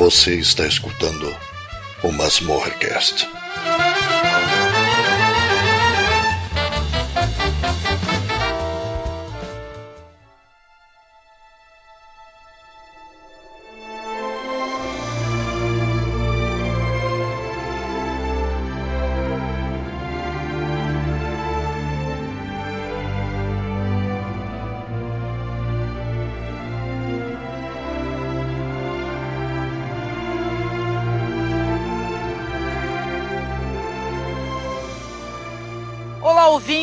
Você está escutando o Masmorrecast.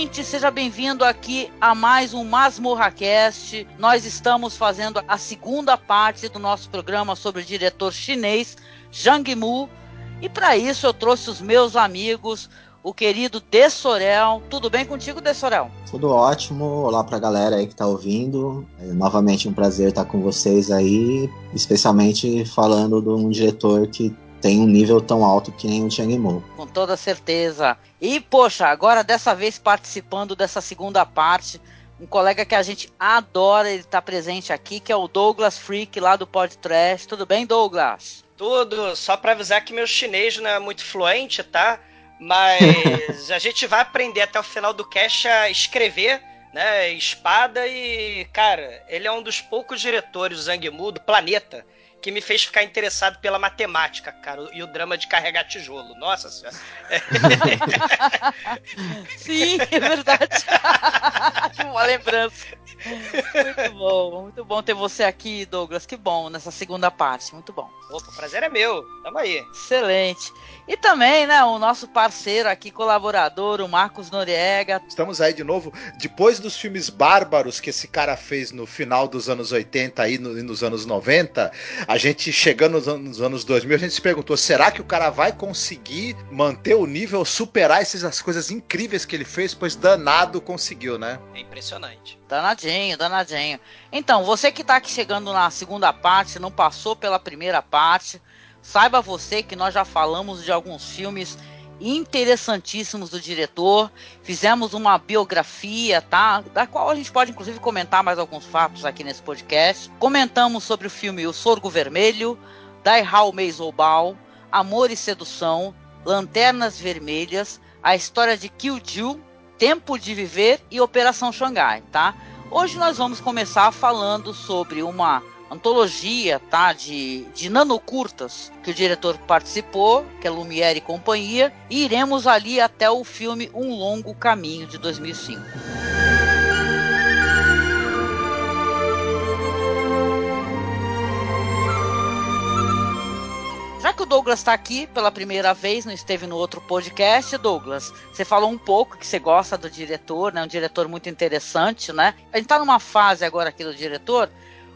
Ouvinte, seja bem-vindo aqui a mais um MasmorraCast. Nós estamos fazendo a segunda parte do nosso programa sobre o diretor chinês Zhang Mu. E para isso eu trouxe os meus amigos, o querido Dessorel. Tudo bem contigo, Dessorel? Tudo ótimo. Olá para a galera aí que está ouvindo. É novamente um prazer estar com vocês aí, especialmente falando de um diretor que tem um nível tão alto que nem o Chang Mo. Com toda certeza. E, poxa, agora dessa vez participando dessa segunda parte, um colega que a gente adora, ele tá presente aqui, que é o Douglas Freak, lá do podcast. Tudo bem, Douglas? Tudo, só para avisar que meu chinês não é muito fluente, tá? Mas a gente vai aprender até o final do cast a escrever, né? Espada e, cara, ele é um dos poucos diretores, Zhang Mu, do planeta que me fez ficar interessado pela matemática, cara, e o drama de carregar tijolo. Nossa senhora. Sim, é verdade. Uma lembrança. Muito bom, muito bom ter você aqui, Douglas. Que bom, nessa segunda parte. Muito bom. Opa, o prazer é meu. Tamo aí. Excelente. E também, né, o nosso parceiro aqui, colaborador, o Marcos Noriega. Estamos aí de novo, depois dos filmes bárbaros que esse cara fez no final dos anos 80 e no, nos anos 90, a gente chegando nos anos, nos anos 2000, a gente se perguntou, será que o cara vai conseguir manter o nível, superar essas coisas incríveis que ele fez? Pois danado conseguiu, né? É impressionante. Danadinho, danadinho. Então, você que tá aqui chegando na segunda parte, não passou pela primeira parte, Saiba você que nós já falamos de alguns filmes interessantíssimos do diretor. Fizemos uma biografia, tá? Da qual a gente pode inclusive comentar mais alguns fatos aqui nesse podcast. Comentamos sobre o filme O Sorgo Vermelho, Dai Hao Meizobal, Amor e Sedução, Lanternas Vermelhas, a história de Kill Jill, Tempo de Viver e Operação Xangai, tá? Hoje nós vamos começar falando sobre uma antologia, tá? De, de nanocurtas que o diretor participou, que é Lumière e companhia, e iremos ali até o filme Um Longo Caminho de 2005. Já que o Douglas está aqui pela primeira vez, não esteve no outro podcast, Douglas, você falou um pouco que você gosta do diretor, né? Um diretor muito interessante, né? A gente está numa fase agora aqui do diretor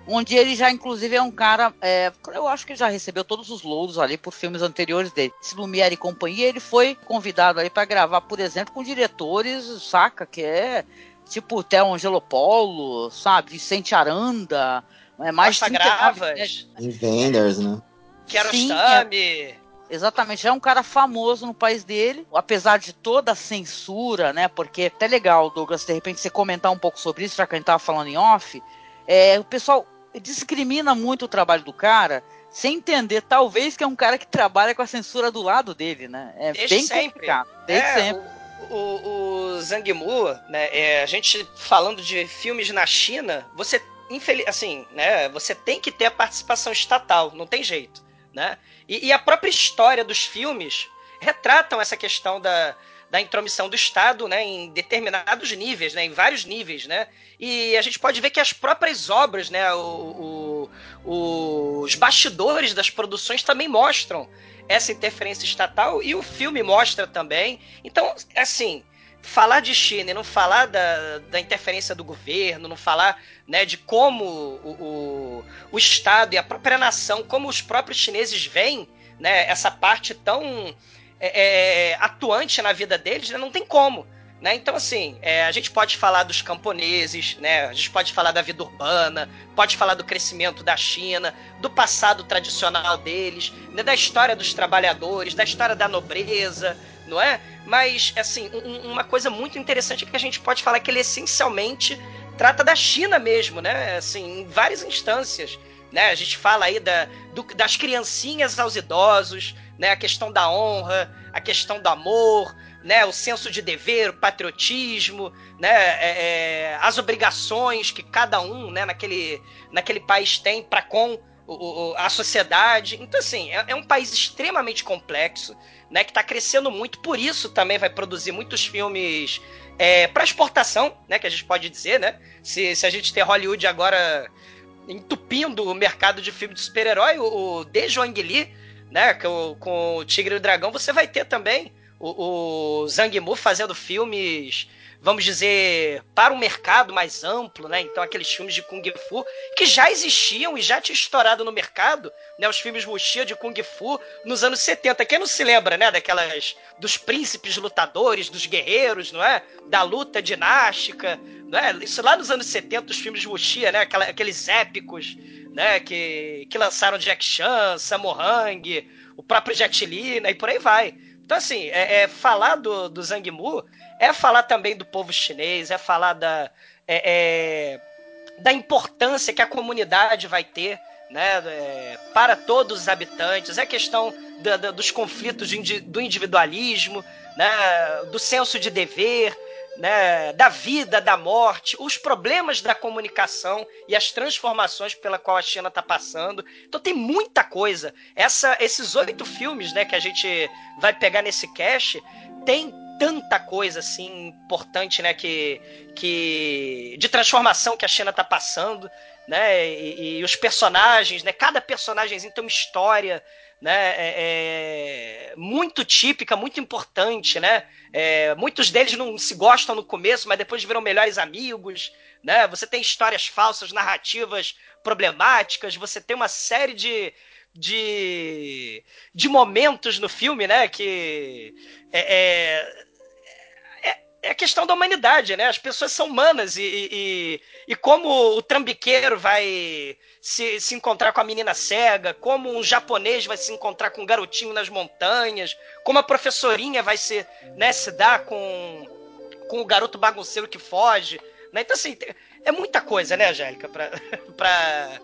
onde ele já, inclusive, é um cara. É, eu acho que ele já recebeu todos os louros ali por filmes anteriores dele. Esse Lumière e companhia, ele foi convidado ali para gravar, por exemplo, com diretores, saca? Que é tipo Theo Angelopoulos, sabe? Vicente Aranda. É mais Costa Gravas. Né? Vendors, né? Kiarostami. É, exatamente, já é um cara famoso no país dele, apesar de toda a censura, né? Porque é até legal, Douglas, de repente você comentar um pouco sobre isso, já que a gente tava falando em off. É, o pessoal discrimina muito o trabalho do cara sem entender, talvez, que é um cara que trabalha com a censura do lado dele, né? É Desde bem sempre. complicado. Desde é, sempre. O, o, o Zhang Mu, né, é, a gente falando de filmes na China, você, infeliz, assim, né, você tem que ter a participação estatal, não tem jeito, né? E, e a própria história dos filmes retratam essa questão da, da intromissão do Estado né, em determinados níveis, né, em vários níveis. Né? E a gente pode ver que as próprias obras, né, o, o, os bastidores das produções também mostram essa interferência estatal e o filme mostra também. Então, assim, falar de China e não falar da, da interferência do governo, não falar né, de como o, o, o Estado e a própria nação, como os próprios chineses veem né, essa parte tão é, é, atuante na vida deles, né, não tem como. Né? Então, assim, é, a gente pode falar dos camponeses, né? a gente pode falar da vida urbana, pode falar do crescimento da China, do passado tradicional deles, né? da história dos trabalhadores, da história da nobreza, não é? Mas, assim, um, uma coisa muito interessante é que a gente pode falar que ele essencialmente trata da China mesmo, né? Assim, em várias instâncias. Né? A gente fala aí da, do, das criancinhas aos idosos, né? a questão da honra, a questão do amor, né, o senso de dever, o patriotismo, né, é, é, as obrigações que cada um né, naquele, naquele país tem para com o, o, a sociedade. Então, assim, é, é, um país extremamente complexo, né, que está crescendo muito, por isso também vai produzir muitos filmes é, para exportação, né, que a gente pode dizer, né? Se, se a gente ter Hollywood agora entupindo o mercado de filme de super-herói, o, o De Jong Lee, né, com, com o Tigre e o Dragão, você vai ter também o, o Zhang Mu fazendo filmes, vamos dizer, para um mercado mais amplo, né? Então aqueles filmes de Kung Fu que já existiam e já tinham estourado no mercado, né? Os filmes Wuxia de Kung Fu nos anos 70. Quem não se lembra, né? Daquelas dos príncipes lutadores, dos guerreiros, não é? Da luta dinástica, não é? Isso lá nos anos 70, os filmes Wuxia, né? Aquela, aqueles épicos, né? Que, que lançaram Jack Chan, Sammo Hung, o próprio Jet Li, né? E por aí vai. Então, assim, é, é falar do, do Zhang Mu é falar também do povo chinês, é falar da, é, é, da importância que a comunidade vai ter né, é, para todos os habitantes, é questão da, da, dos conflitos do individualismo, né, do senso de dever, né, da vida, da morte, os problemas da comunicação e as transformações pela qual a China está passando. Então tem muita coisa. Essa, esses oito filmes, né, que a gente vai pegar nesse cast, tem tanta coisa assim importante, né, que, que de transformação que a China está passando, né, e, e, os personagens, né, cada personagem tem uma história, né, é, é, muito típica, muito importante, né? É, muitos deles não se gostam no começo, mas depois viram melhores amigos, né? Você tem histórias falsas, narrativas problemáticas, você tem uma série de, de, de momentos no filme, né? Que é, é questão da humanidade, né? As pessoas são humanas e, e, e como o trambiqueiro vai se, se encontrar com a menina cega, como um japonês vai se encontrar com um garotinho nas montanhas, como a professorinha vai se, né, se dar com, com o garoto bagunceiro que foge. Né? Então, assim, é muita coisa, né, Angélica, pra, pra,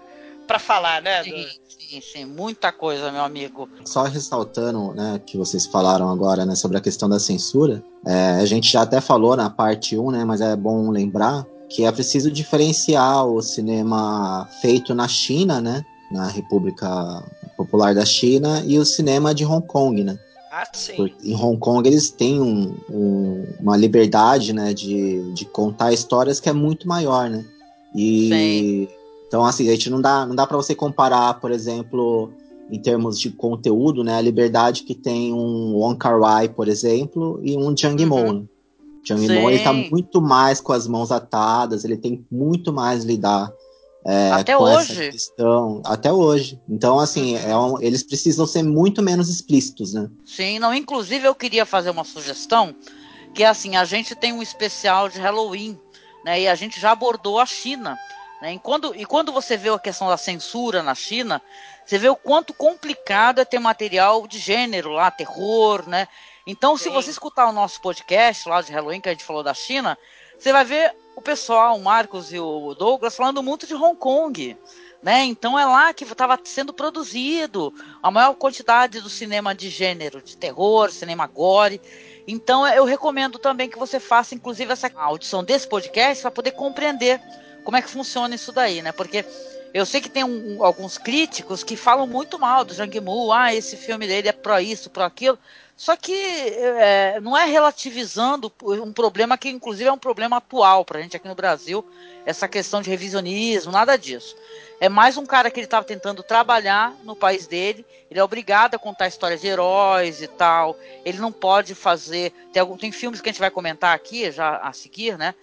pra falar, né? Sim, do... sim, sim, muita coisa, meu amigo. Só ressaltando, né, que vocês falaram agora, né, sobre a questão da censura, é, a gente já até falou na parte 1, né, mas é bom lembrar que é preciso diferenciar o cinema feito na China, né, na República Popular da China, e o cinema de Hong Kong, né. Ah, sim. Em Hong Kong eles têm um, um, uma liberdade, né, de, de contar histórias que é muito maior, né. E sim. Então assim a gente não dá não dá para você comparar, por exemplo, em termos de conteúdo, né, a liberdade que tem um Wong Kar Wai, por exemplo, e um Jang. Uhum. Né? Jang Mo ele tá muito mais com as mãos atadas, ele tem muito mais lidar é, até com hoje. essa questão, até hoje. Então, assim, uhum. é um, eles precisam ser muito menos explícitos, né? Sim, não. Inclusive, eu queria fazer uma sugestão, que é assim, a gente tem um especial de Halloween, né? E a gente já abordou a China. Né? E, quando, e quando você vê a questão da censura na China, você vê o quanto complicado é ter material de gênero lá, terror, né? Então, Sim. se você escutar o nosso podcast lá de Halloween, que a gente falou da China, você vai ver o pessoal, o Marcos e o Douglas, falando muito de Hong Kong. Né? Então é lá que estava sendo produzido a maior quantidade do cinema de gênero, de terror, cinema gore. Então eu recomendo também que você faça, inclusive, essa audição desse podcast para poder compreender como é que funciona isso daí, né? Porque Eu sei que tem um, alguns críticos que falam muito mal do Jang Mu, ah, esse filme dele é pro isso, pro aquilo. Só que é, não é relativizando um problema que, inclusive, é um problema atual para a gente aqui no Brasil, essa questão de revisionismo, nada disso. É mais um cara que ele estava tentando trabalhar no país dele, ele é obrigado a contar histórias de heróis e tal, ele não pode fazer. Tem, algum, tem filmes que a gente vai comentar aqui, já a seguir, né?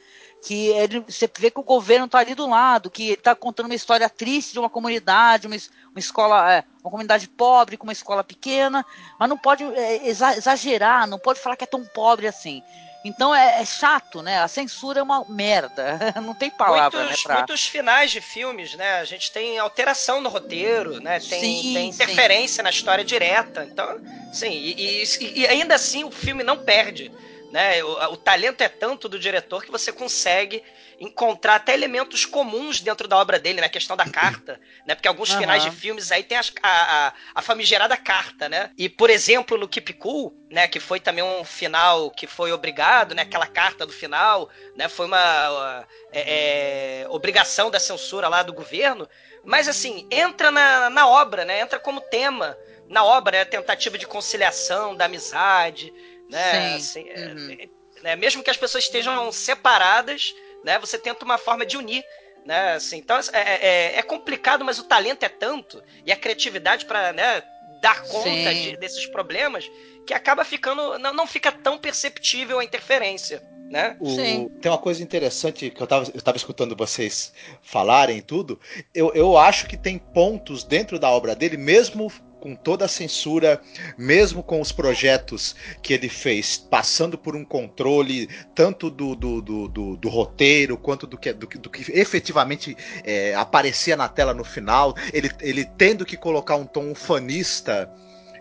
Que ele, você vê que o governo está ali do lado, que está contando uma história triste de uma comunidade, uma, uma escola, é, uma comunidade pobre com uma escola pequena, mas não pode é, exagerar, não pode falar que é tão pobre assim. Então é, é, chato, né? A censura é uma merda. Não tem palavra, muitos, né? Pra... Muitos finais de filmes, né? A gente tem alteração no roteiro, né? Tem, sim, tem interferência sim. na história direta. Então, sim, e, e, e ainda assim o filme não perde. Né? O, o, talento é tanto do diretor que você consegue encontrar até elementos comuns dentro da obra dele, na né? questão da carta, né? Porque alguns uhum. finais de filmes aí tem a, a, a, famigerada carta, né? E, por exemplo, no Keep Cool, né? Que foi também um final que foi obrigado, né? Aquela carta do final, né? Foi uma, uma é, é, obrigação da censura lá do governo. Mas, assim, entra na, na obra, né? Entra como tema na obra, né? A tentativa de conciliação, da amizade, né? Assim, é, uhum. né? Mesmo que as pessoas estejam separadas, né? Você tenta uma forma de unir. Né, assim, então é, é, é, é complicado, mas o talento é tanto e a criatividade para né, dar conta de, desses problemas que acaba ficando. Não, não fica tão perceptível a interferência. Né? O, tem uma coisa interessante que eu estava eu tava escutando vocês falarem tudo. Eu, eu acho que tem pontos dentro da obra dele, mesmo com toda a censura, mesmo com os projetos que ele fez, passando por um controle tanto do, do, do, do, do roteiro quanto do que, do, do que efetivamente é, aparecia na tela no final, ele, ele tendo que colocar um tom ufanista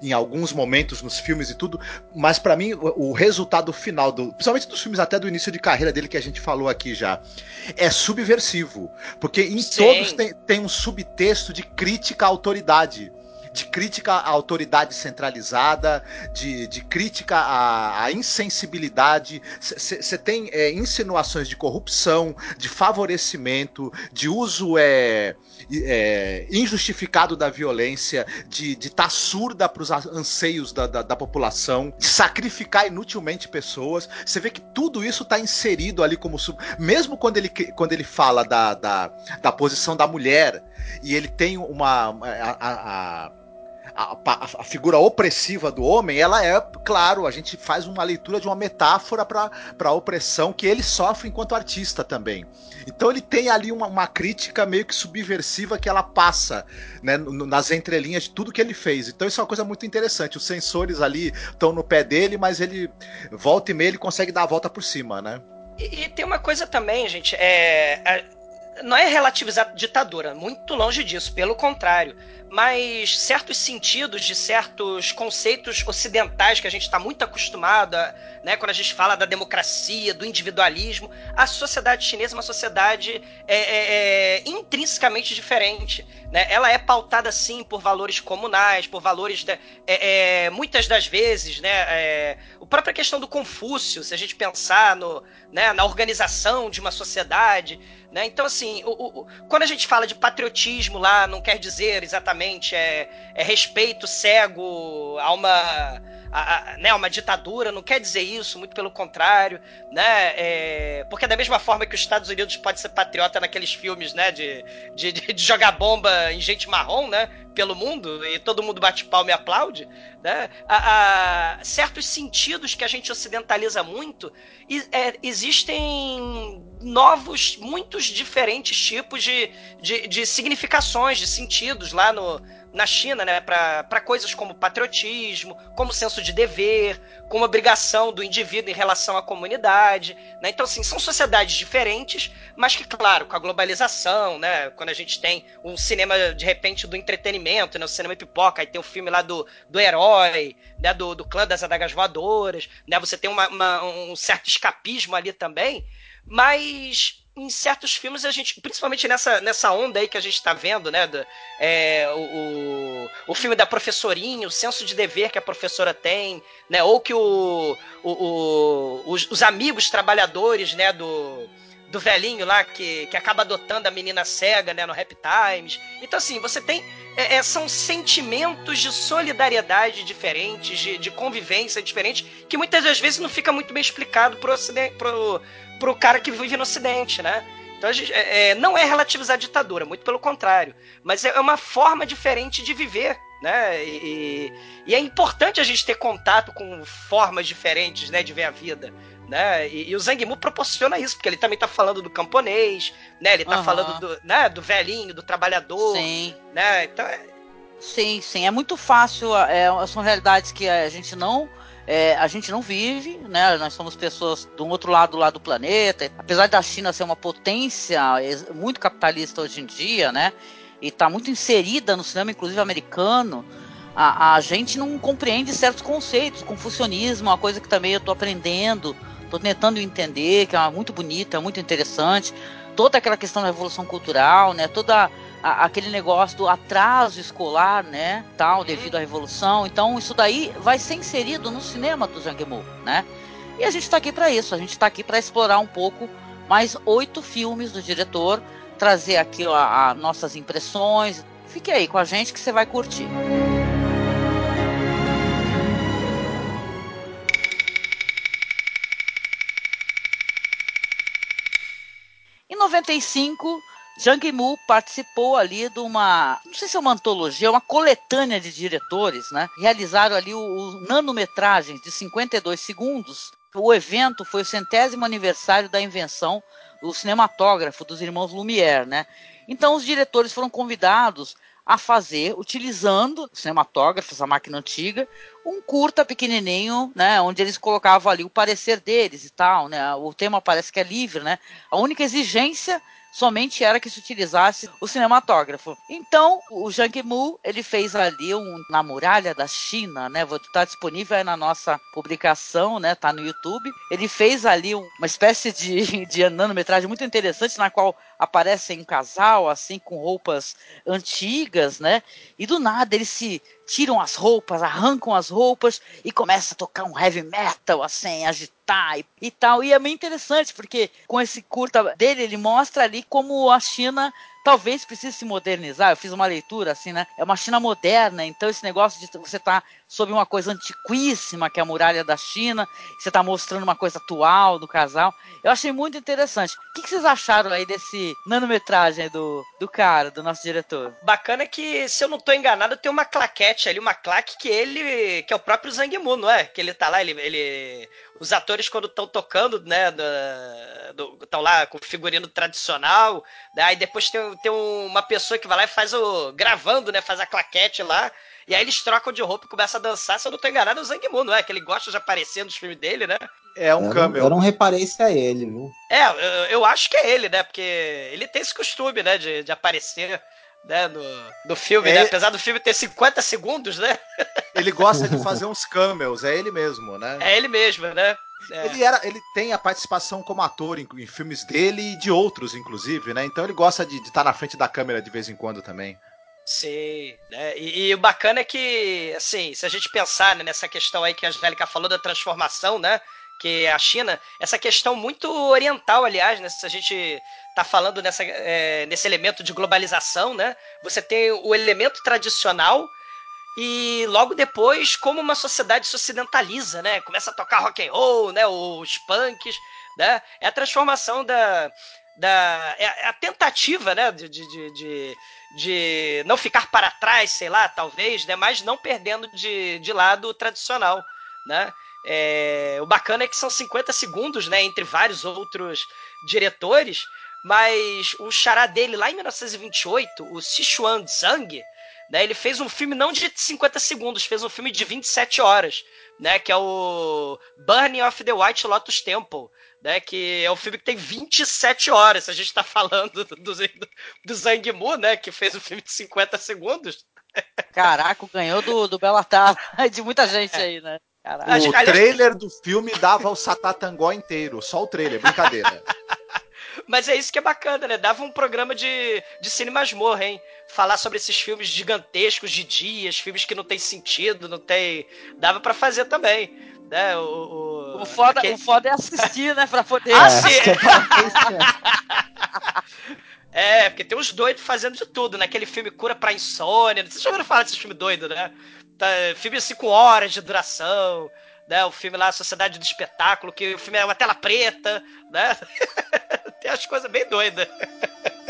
em alguns momentos nos filmes e tudo, mas para mim o, o, resultado final, do, principalmente dos filmes até do início de carreira dele que a gente falou aqui já, é subversivo, porque em Sim. todos tem, tem um subtexto de crítica à autoridade de crítica à autoridade centralizada, de, de crítica à, à insensibilidade. Você tem é, insinuações de corrupção, de favorecimento, de uso é, é injustificado da violência, de estar tá surda para os anseios da, da, da, população, de sacrificar inutilmente pessoas. Você vê que tudo isso está inserido ali como sub... mesmo quando ele, quando ele fala da, da, da posição da mulher e ele tem uma a, a, a a, a, a, figura opressiva do homem, ela é, claro, a gente faz uma leitura de uma metáfora para a opressão que ele sofre enquanto artista também. Então ele tem ali uma, uma crítica meio que subversiva que ela passa né, nas entrelinhas de tudo que ele fez. Então isso é uma coisa muito interessante. Os sensores ali estão no pé dele, mas ele volta e meia ele consegue dar a volta por cima, né? E, e tem uma coisa também, gente, é, não é relativizar ditadura, muito longe disso, pelo contrário mas certos sentidos de certos conceitos ocidentais que a gente está muito acostumado, a, né, quando a gente fala da democracia, do individualismo, a sociedade chinesa é uma sociedade é, é, é, intrinsecamente diferente. Né? Ela é pautada, sim, por valores comunais, por valores, de, é, é, muitas das vezes, né, é, a própria questão do Confúcio, se a gente pensar no, né, na organização de uma sociedade, né? Então, assim, o, o, quando a gente fala de patriotismo lá, não quer dizer exatamente é, é respeito cego a uma, a, a, né, uma ditadura, não quer dizer isso, muito pelo contrário, né? É, porque da mesma forma que os Estados Unidos pode ser patriota naqueles filmes, né, de, de, de jogar bomba em gente marrom, né? pelo mundo e todo mundo bate palma e aplaude, né? A, certos sentidos que a gente ocidentaliza muito, e, é, existem novos, muitos diferentes tipos de, de, de significações, de sentidos lá no, na China, né, para coisas como patriotismo, como senso de dever, como obrigação do indivíduo em relação à comunidade. Né? Então, assim, são sociedades diferentes, mas que, claro, com a globalização, né, quando a gente tem um cinema, de repente, do entretenimento, né, o cinema pipoca, aí tem o filme lá do, do herói, né, do, do clã das adagas voadoras, né, você tem uma, uma, um certo escapismo ali também, mas em certos filmes a gente, principalmente nessa, nessa onda aí que a gente está vendo, né, do, é, o, o filme da professorinha, o senso de dever que a professora tem, né, ou que o, o, o os, os, amigos trabalhadores, né, do, do velhinho lá que, que acaba adotando a menina cega, né, no Rap Times. Então, assim, você tem. É, é, são sentimentos de solidariedade diferentes, de, de convivência diferente, que muitas das vezes não fica muito bem explicado pro, ocidente, pro, pro cara que vive no Ocidente, né? Então, é, é, não é relativizar a ditadura, muito pelo contrário. Mas é uma forma diferente de viver né? E, e, é importante a gente ter contato com formas diferentes, né, de ver a vida, né? E, e o Zhang Mu proporciona isso, porque ele também tá falando do camponês, né? Ele tá uhum. falando do, né, do velhinho, do trabalhador, sim. né? Então é... Sim, sim, é muito fácil, é, são realidades que a gente não é, a gente não vive, né? Nós somos pessoas do outro lado lá do planeta. Apesar da China ser uma potência muito capitalista hoje em dia, né? e está muito inserida no cinema, inclusive americano, a, a, gente não compreende certos conceitos. Confucionismo é uma coisa que também eu estou aprendendo, estou tentando entender, que é muito bonita, é muito interessante. Toda aquela questão da revolução cultural, né? Toda a, aquele negócio do atraso escolar, né? Tal, devido à revolução. Então, isso daí vai ser inserido no cinema do Zhang Mo, né? E a gente está aqui para isso. A gente está aqui para explorar um pouco mais oito filmes do diretor trazer aqui a, a nossas impressões. Fique aí com a gente que você vai curtir. Em 95, Jang Mu participou ali de uma, não sei se é uma antologia, uma coletânea de diretores, né? Realizaram ali o, o nanometragens de 52 segundos. O evento foi o centésimo aniversário da invenção o cinematógrafo dos irmãos Lumière, né? Então os diretores foram convidados a fazer, utilizando cinematógrafos, a máquina antiga, um curta pequenininho, né, onde eles colocavam ali o parecer deles e tal, né? O tema parece que é livre, né? A única exigência somente era que se utilizasse o cinematógrafo. Então, o Zhang Mu, ele fez ali um na muralha da China, né? Está disponível aí na nossa publicação, né? Tá no YouTube. Ele fez ali uma espécie de, de nanometragem muito interessante na qual aparecem um casal assim com roupas antigas, né? E do nada eles se tiram as roupas, arrancam as roupas e começa a tocar um heavy metal, assim, agitar e, e tal. E é bem interessante, porque com esse curta dele, ele mostra ali como a China talvez precise se modernizar. Eu fiz uma leitura assim, né? É uma China moderna, então esse negócio de você estar tá sob uma coisa antiquíssima, que é a muralha da China, você está mostrando uma coisa atual do casal. Eu achei muito interessante. O que, que vocês acharam aí desse nanometragem do, do cara, do nosso diretor? Bacana que, se eu não estou enganado, tem uma claquete ali, uma claque que ele. que é o próprio Zhang Mu, não é? Que ele tá lá, ele. ele os atores, quando estão tocando, né? Estão lá com o figurino tradicional. Né, aí depois tem, tem uma pessoa que vai lá e faz o. gravando, né? Faz a claquete lá. E aí eles trocam de roupa e começam a dançar. Se eu não tô enganado, é o Zhang Mu, não é? Que ele gosta de aparecer nos filmes dele, né? É um cameo. Eu não reparei se é ele, viu? É, eu, eu, acho que é ele, né? Porque ele tem esse costume, né? De, de aparecer né, no, no filme, é, né? Apesar do filme ter 50 segundos, né? Ele gosta de fazer uns cameos, é ele mesmo, né? É ele mesmo, né? É. Ele, era, ele tem a participação como ator em, em, filmes dele e de outros, inclusive, né? Então ele gosta de estar na frente da câmera de vez em quando também. Sim, né? E, e, o bacana é que, assim, se a gente pensar né, nessa questão aí que a Angélica falou da transformação, né? Que a China, essa questão muito oriental, aliás, né? Se a gente tá falando nessa, é, nesse elemento de globalização, né? Você tem o elemento tradicional e logo depois como uma sociedade se ocidentaliza, né? Começa a tocar rock and roll, né? Os punks, né? É a transformação da da é a tentativa, né? De, de, de, de não ficar para trás, sei lá, talvez, né? Mas não perdendo de, de lado o tradicional, né? É, o bacana é que são 50 segundos, né? Entre vários outros diretores mas o xará dele, lá em 1928, o Sichuan Zhang, né, ele fez um filme não de 50 segundos, fez um filme de 27 horas, né, que é o Burning of the White Lotus Temple, né, que é um filme que tem 27 horas. A gente está falando do, do, do Zhang Mu, né, que fez um filme de 50 segundos. Caraca, ganhou do, do Bellatar, de muita gente aí, né? Caraca. O trailer do filme dava o Satatangó inteiro, só o trailer, brincadeira. Mas é isso que é bacana, né? Dava um programa de, de cine masmorra, hein? Falar sobre esses filmes gigantescos de dias, filmes que não tem sentido, não tem. Dava para fazer também. Né? O, O foda, aquele- o foda é assistir, né? Pra poder. Ah, É, sim. que é É, porque tem uns doidos fazendo de tudo, né? Aquele filme Cura pra Insônia. Vocês já ouviram falar desse filme doido, né? Tá, filme 5 horas de duração, né? O filme lá, Sociedade do Espetáculo, que o filme é uma tela preta, né? tem as coisas bem doidas.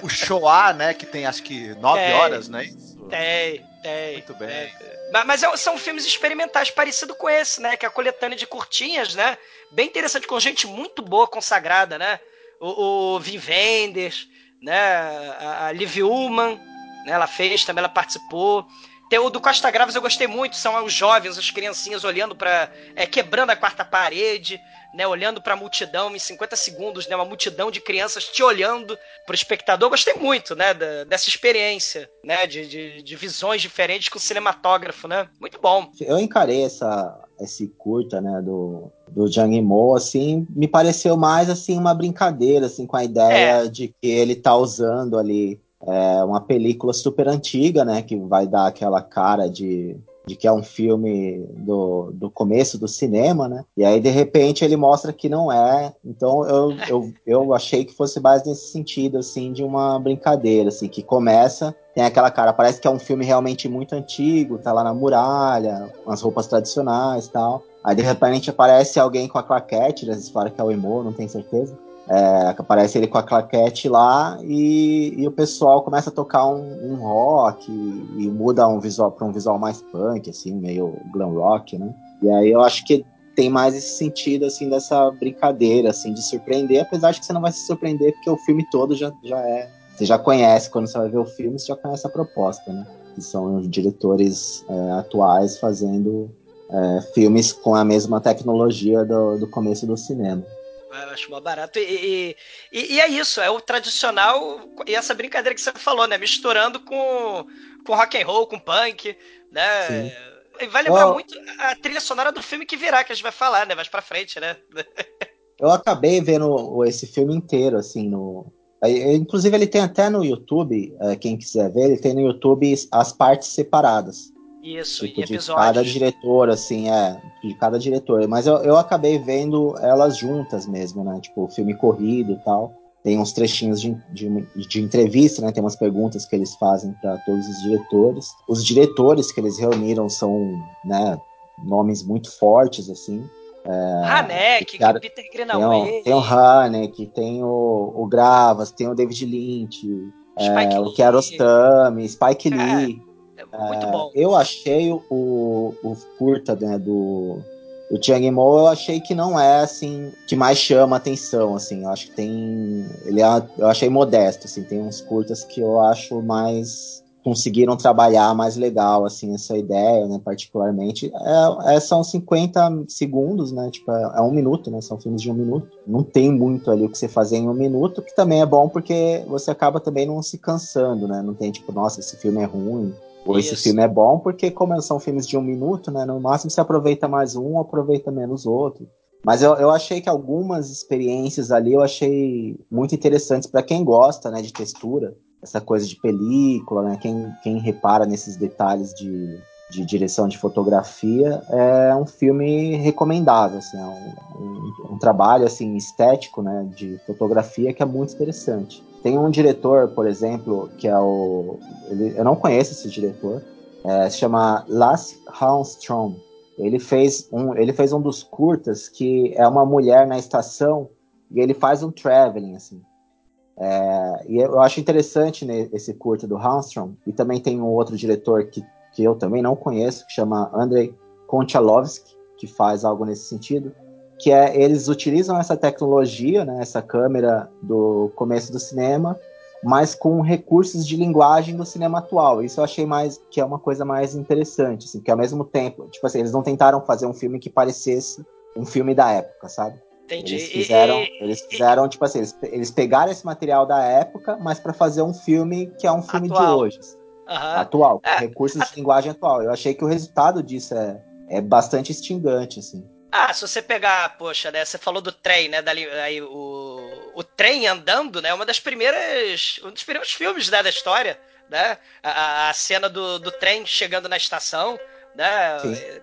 O Shoah, né? Que tem acho que nove É. horas, né? Isso. Tem, tem. Muito bem. É. Mas, mas é- são filmes experimentais parecido com esse, né? Que é a coletânea de curtinhas, né? Bem interessante, com gente muito boa, consagrada, né? O, o Vin Wenders, né? A, a Liv Ullmann, né? Ela fez, também ela participou. Tem o do Costa Graves eu gostei muito, são os jovens, as criancinhas olhando para quebrando a quarta parede, né, olhando para a multidão em 50 segundos, né, uma multidão de crianças te olhando pro espectador. Eu gostei muito, né, da- dessa experiência, né, de, de, de visões diferentes com o cinematógrafo, né? Muito bom. Eu encarei essa, esse curta, né, do, do Jang Mo, assim, me pareceu mais, assim, uma brincadeira, assim, com a ideia de que ele tá usando ali é, uma película super antiga, né, que vai dar aquela cara de, de que é um filme do, do começo do cinema, né, e aí, de repente, ele mostra que não é, então eu, eu, eu achei que fosse mais nesse sentido, assim, de uma brincadeira, assim, que começa tem aquela cara, parece que é um filme realmente muito antigo, tá lá na muralha, umas roupas tradicionais tal. Aí de repente aparece alguém com a claquete, eles falam que é o Emo, não tenho certeza. É, aparece ele com a claquete lá e, e o pessoal começa a tocar um, um rock e, e muda um visual para um visual mais punk, assim, meio glam rock, né? E aí eu acho que tem mais esse sentido, assim, dessa brincadeira, assim, de surpreender, apesar de que você não vai se surpreender porque o filme todo já, já é você já conhece, quando você vai ver o filme, você já conhece a proposta, né? Que são os diretores é, atuais fazendo é, filmes com a mesma tecnologia do, do começo do cinema. Eu acho mó barato. E, e, e- é isso, é o tradicional e essa brincadeira que você falou, né? Misturando com, com rock and roll, com punk, né? Sim. E vai lembrar muito a trilha sonora do filme que virá, que a gente vai falar, né? Mais pra frente, né? Eu acabei vendo esse filme inteiro, assim, no. Inclusive, ele tem até no YouTube, é, quem quiser ver, ele tem no YouTube as partes separadas. Isso, Tipo, de cada diretor, assim, é, de cada diretor. Mas eu, eu acabei vendo elas juntas mesmo, né? Tipo, filme corrido e tal. Tem uns trechinhos de, de, de entrevista, né? Tem umas perguntas que eles fazem para todos os diretores. Os diretores que eles reuniram são, né, nomes muito fortes, assim. Hanek, cara, Peter Tem Greenaway, o, tem o Haneke, tem o, o Gravas, tem o David Lynch, é, o Kiarostami, Spike É, Lee. Muito É, bom. Eu achei o, o curta né, do, do Chiang Mo, eu achei que não é assim que mais chama atenção, assim. Eu acho que tem, ele é, eu achei modesto, assim. Tem uns curtas que eu acho mais conseguiram trabalhar mais legal, assim, essa ideia, né, particularmente. É, é, são 50 segundos, né, tipo, é, é um minuto, né, são filmes de um minuto. Não tem muito ali o que você fazer em um minuto, que também é bom porque você acaba também não se cansando, né, não tem tipo, nossa, esse filme é ruim, ou esse filme é bom, porque como são filmes de um minuto, né, no máximo você aproveita mais um, aproveita menos outro. Mas eu, eu achei que algumas experiências ali eu achei muito interessantes para quem gosta, né, de textura, essa coisa de película, né, quem, quem repara nesses detalhes de, de direção de fotografia, é um filme recomendável, assim, é um, um, um trabalho assim estético, né, de fotografia que é muito interessante. Tem um diretor, por exemplo, que é o, ele, eu não conheço esse diretor, é, se chama Lasse Hallström. Ele fez um, ele fez um dos curtas que é uma mulher na estação e ele faz um traveling assim. É, e eu acho interessante né, esse curta do Hallström e também tem um outro diretor que, que eu também não conheço que chama Andrei Konchalovsky que faz algo nesse sentido que é eles utilizam essa tecnologia, né, essa câmera do começo do cinema, mas com recursos de linguagem do cinema atual. Isso eu achei mais que é uma coisa mais interessante, assim, que ao mesmo tempo, tipo assim, eles não tentaram fazer um filme que parecesse um filme da época, sabe? Entendi. Eles fizeram, eles fizeram tipo assim, eles, eles pegaram esse material da época, mas para fazer um filme que é um filme Atual. de hoje, Aham. atual, É, recursos de linguagem atual. Eu achei que o resultado disso é, é bastante instigante, assim. Ah, se você pegar, poxa, né? Você falou do trem, né? Dali, aí, o, o trem andando, né? Uma das primeiras. Um dos primeiros filmes né, da história, né? A, a- cena do, do trem chegando na estação, né?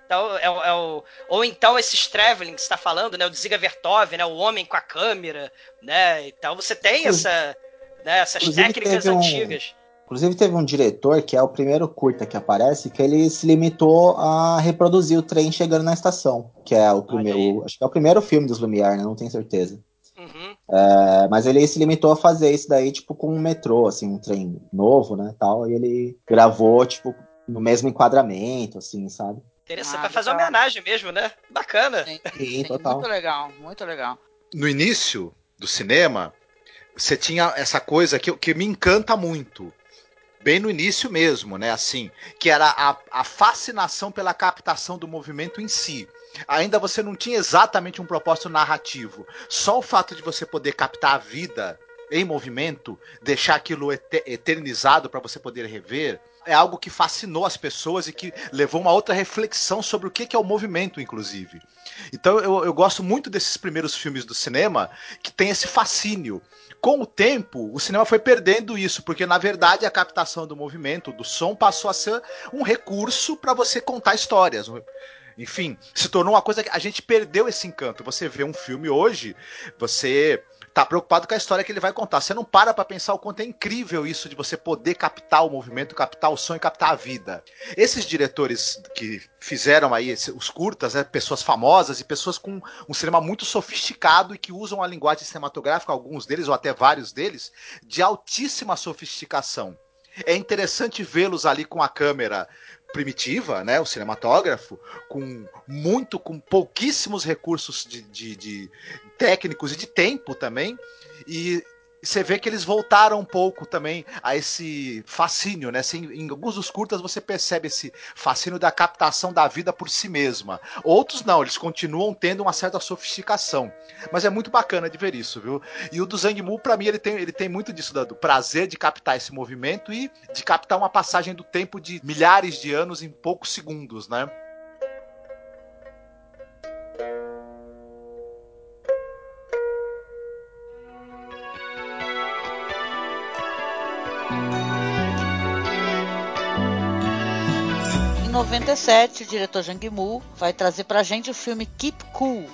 Então, é, é, o, ou então esses traveling que está falando, né? O Ziga Vertov, né? O homem com a câmera, né? Então você tem essa, né? essas Inclusive, técnicas antigas. Um, inclusive teve um diretor que é o primeiro curta que aparece que ele se limitou a reproduzir o trem chegando na estação, que é o primeiro, acho que é o primeiro filme dos Lumière, né? Não tenho certeza. Uhum. É, mas ele se limitou a fazer isso daí, tipo, com um metrô, assim, um trem novo, né, tal, e ele gravou, tipo, no mesmo enquadramento, assim, sabe? Interessante, ah, pra fazer uma homenagem mesmo, né? Bacana. Sim, sim, total. Muito legal, muito legal. No início do cinema, você tinha essa coisa que, que me encanta muito. Bem no início mesmo, né? Assim, que era a, a fascinação pela captação do movimento em si. Ainda você não tinha exatamente um propósito narrativo. Só o fato de você poder captar a vida em movimento, deixar aquilo eternizado para você poder rever, é algo que fascinou as pessoas e que levou uma outra reflexão sobre o que é o movimento, inclusive. Então eu, eu gosto muito desses primeiros filmes do cinema que tem esse fascínio. Com o tempo, o cinema foi perdendo isso, porque na verdade a captação do movimento, do som, passou a ser um recurso para você contar histórias. Enfim, se tornou uma coisa que a gente perdeu esse encanto. Você vê um filme hoje, você tá preocupado com a história que ele vai contar. Você não para pra pensar o quanto é incrível isso de você poder captar o movimento, captar o som e captar a vida. Esses diretores que fizeram aí os curtas, né, pessoas famosas e pessoas com um cinema muito sofisticado e que usam a linguagem cinematográfica, alguns deles ou até vários deles, de altíssima sofisticação. É interessante vê-los ali com a câmera primitiva, né, o cinematógrafo, com muito, com pouquíssimos recursos de, de, de, técnicos e de tempo também. E você vê que eles voltaram um pouco também a esse fascínio, né? Assim, em alguns dos curtas você percebe esse fascínio da captação da vida por si mesma. Outros não, eles continuam tendo uma certa sofisticação. Mas é muito bacana de ver isso, viu? E o do Zhang Mu, pra mim, ele tem, ele tem muito disso, do prazer de captar esse movimento e de captar uma passagem do tempo de milhares de anos em poucos segundos, né? Em 97, o diretor Jang Mu vai trazer pra gente o filme Keep Cool,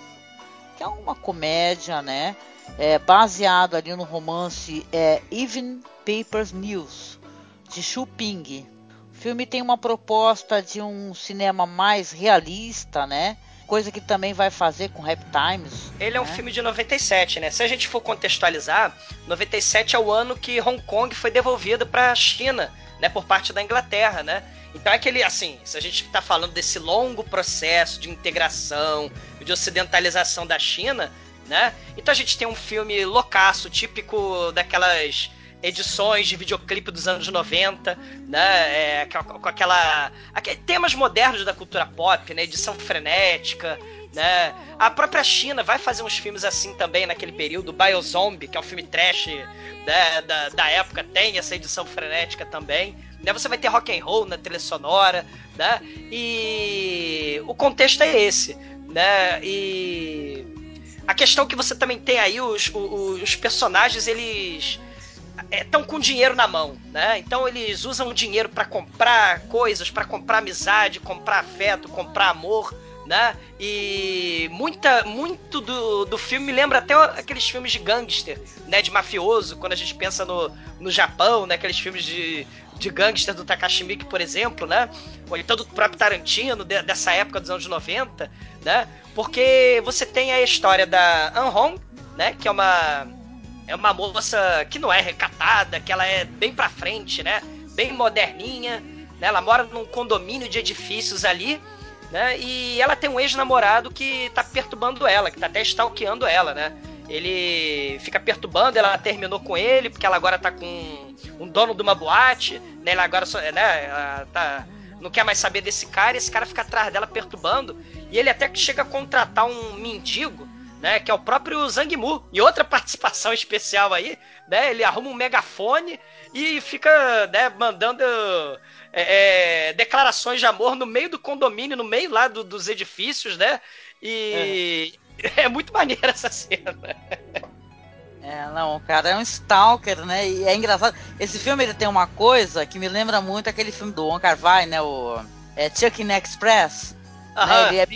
que é uma comédia, né? É, baseado ali no romance é, Even Papers News, de Xu Ping. O filme tem uma proposta de um cinema mais realista, né? Coisa que também vai fazer com Rap Times. Ele é um né? filme de 97, né? Se a gente for contextualizar, 97 é o ano que Hong Kong foi devolvido para a China, né? Por parte da Inglaterra, né? Então é aquele, assim, se a gente está falando desse longo processo de integração, de ocidentalização da China, né? Então a gente tem um filme loucaço, típico daquelas edições de videoclipe dos anos 90, né? É, com aquela. Aquele, temas modernos da cultura pop, né? Edição frenética, né? A própria China vai fazer uns filmes assim também naquele período. Biozombie, que é um filme trash né, da, da época, tem essa edição frenética também né? Você vai ter rock and roll na trilha sonora, né? E o contexto é esse, né? E a questão que você também tem aí os, os, os personagens eles estão é, com dinheiro na mão, né? Então eles usam o dinheiro para comprar coisas, para comprar amizade, comprar afeto, comprar amor, né? E muita, muito do, do filme lembra até aqueles filmes de gangster, né? De mafioso, quando a gente pensa no, no Japão, né? Aqueles filmes de, de gangster do Takashi Miike, por exemplo, né? Ou então do próprio Tarantino, de, dessa época dos anos 90, né? Porque você tem a história da An Hong, né? Que é uma é uma moça que não é recatada, que ela é bem pra frente, né? Bem moderninha, né? Ela mora num condomínio de edifícios ali, né? E ela tem um ex-namorado que tá perturbando ela, que tá até stalkeando ela, né? Ele fica perturbando, ela terminou com ele, porque ela agora tá com um dono de uma boate, né? Ela agora só, né, ela tá não quer mais saber desse cara, e esse cara fica atrás dela perturbando, e ele até que chega a contratar um mendigo, né, que é o próprio Zhang Mu. E outra participação especial aí, né, ele arruma um megafone e fica, né, mandando é, é, declarações de amor no meio do condomínio, no meio lá do, dos edifícios, né, e é. é muito maneira essa cena. É, não, o cara é um stalker, né? E é engraçado. Esse filme ele tem uma coisa que me lembra muito aquele filme do Wong Kar Wai, né? O é, Chuck in Express. Né? Ele, é,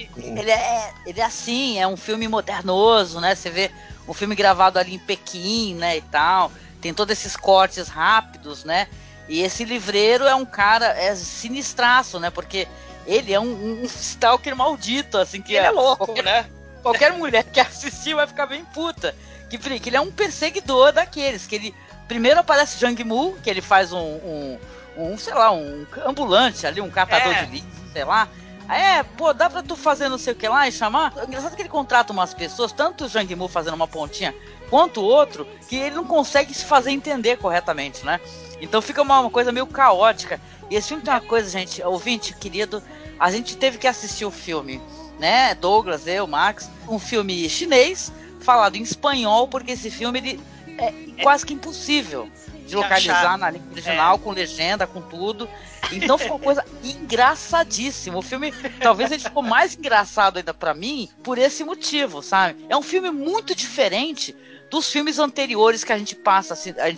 ele, é, ele é assim, é um filme modernoso, né? Você vê um filme gravado ali em Pequim, né, e tal. Tem todos esses cortes rápidos, né? E esse livreiro é um cara é sinistraço, né? Porque ele é um, um stalker maldito, assim que ele é, é louco, qualquer, né? Qualquer mulher que assistir vai ficar bem puta. Que, que ele é um perseguidor daqueles, que ele primeiro aparece Jang Mu, que ele faz um, um, um sei lá, um ambulante ali, um catador é. de lixo, sei lá. É, pô, dá pra tu fazer não sei o que lá e chamar. Engraçado que ele contrata umas pessoas, tanto o Jang Mu fazendo uma pontinha, quanto o outro, que ele não consegue se fazer entender corretamente, né? Então fica uma, uma coisa meio caótica. E esse filme tem uma coisa, gente, ouvinte querido, a gente teve que assistir o filme, né? Douglas, eu, Max, um filme chinês falado em espanhol, porque esse filme ele é quase que impossível de localizar na língua original, é. com legenda, com tudo. Então foi uma coisa engraçadíssima. O filme, talvez ele ficou mais engraçado ainda para mim por esse motivo, sabe? É um filme muito diferente dos filmes anteriores que a gente passa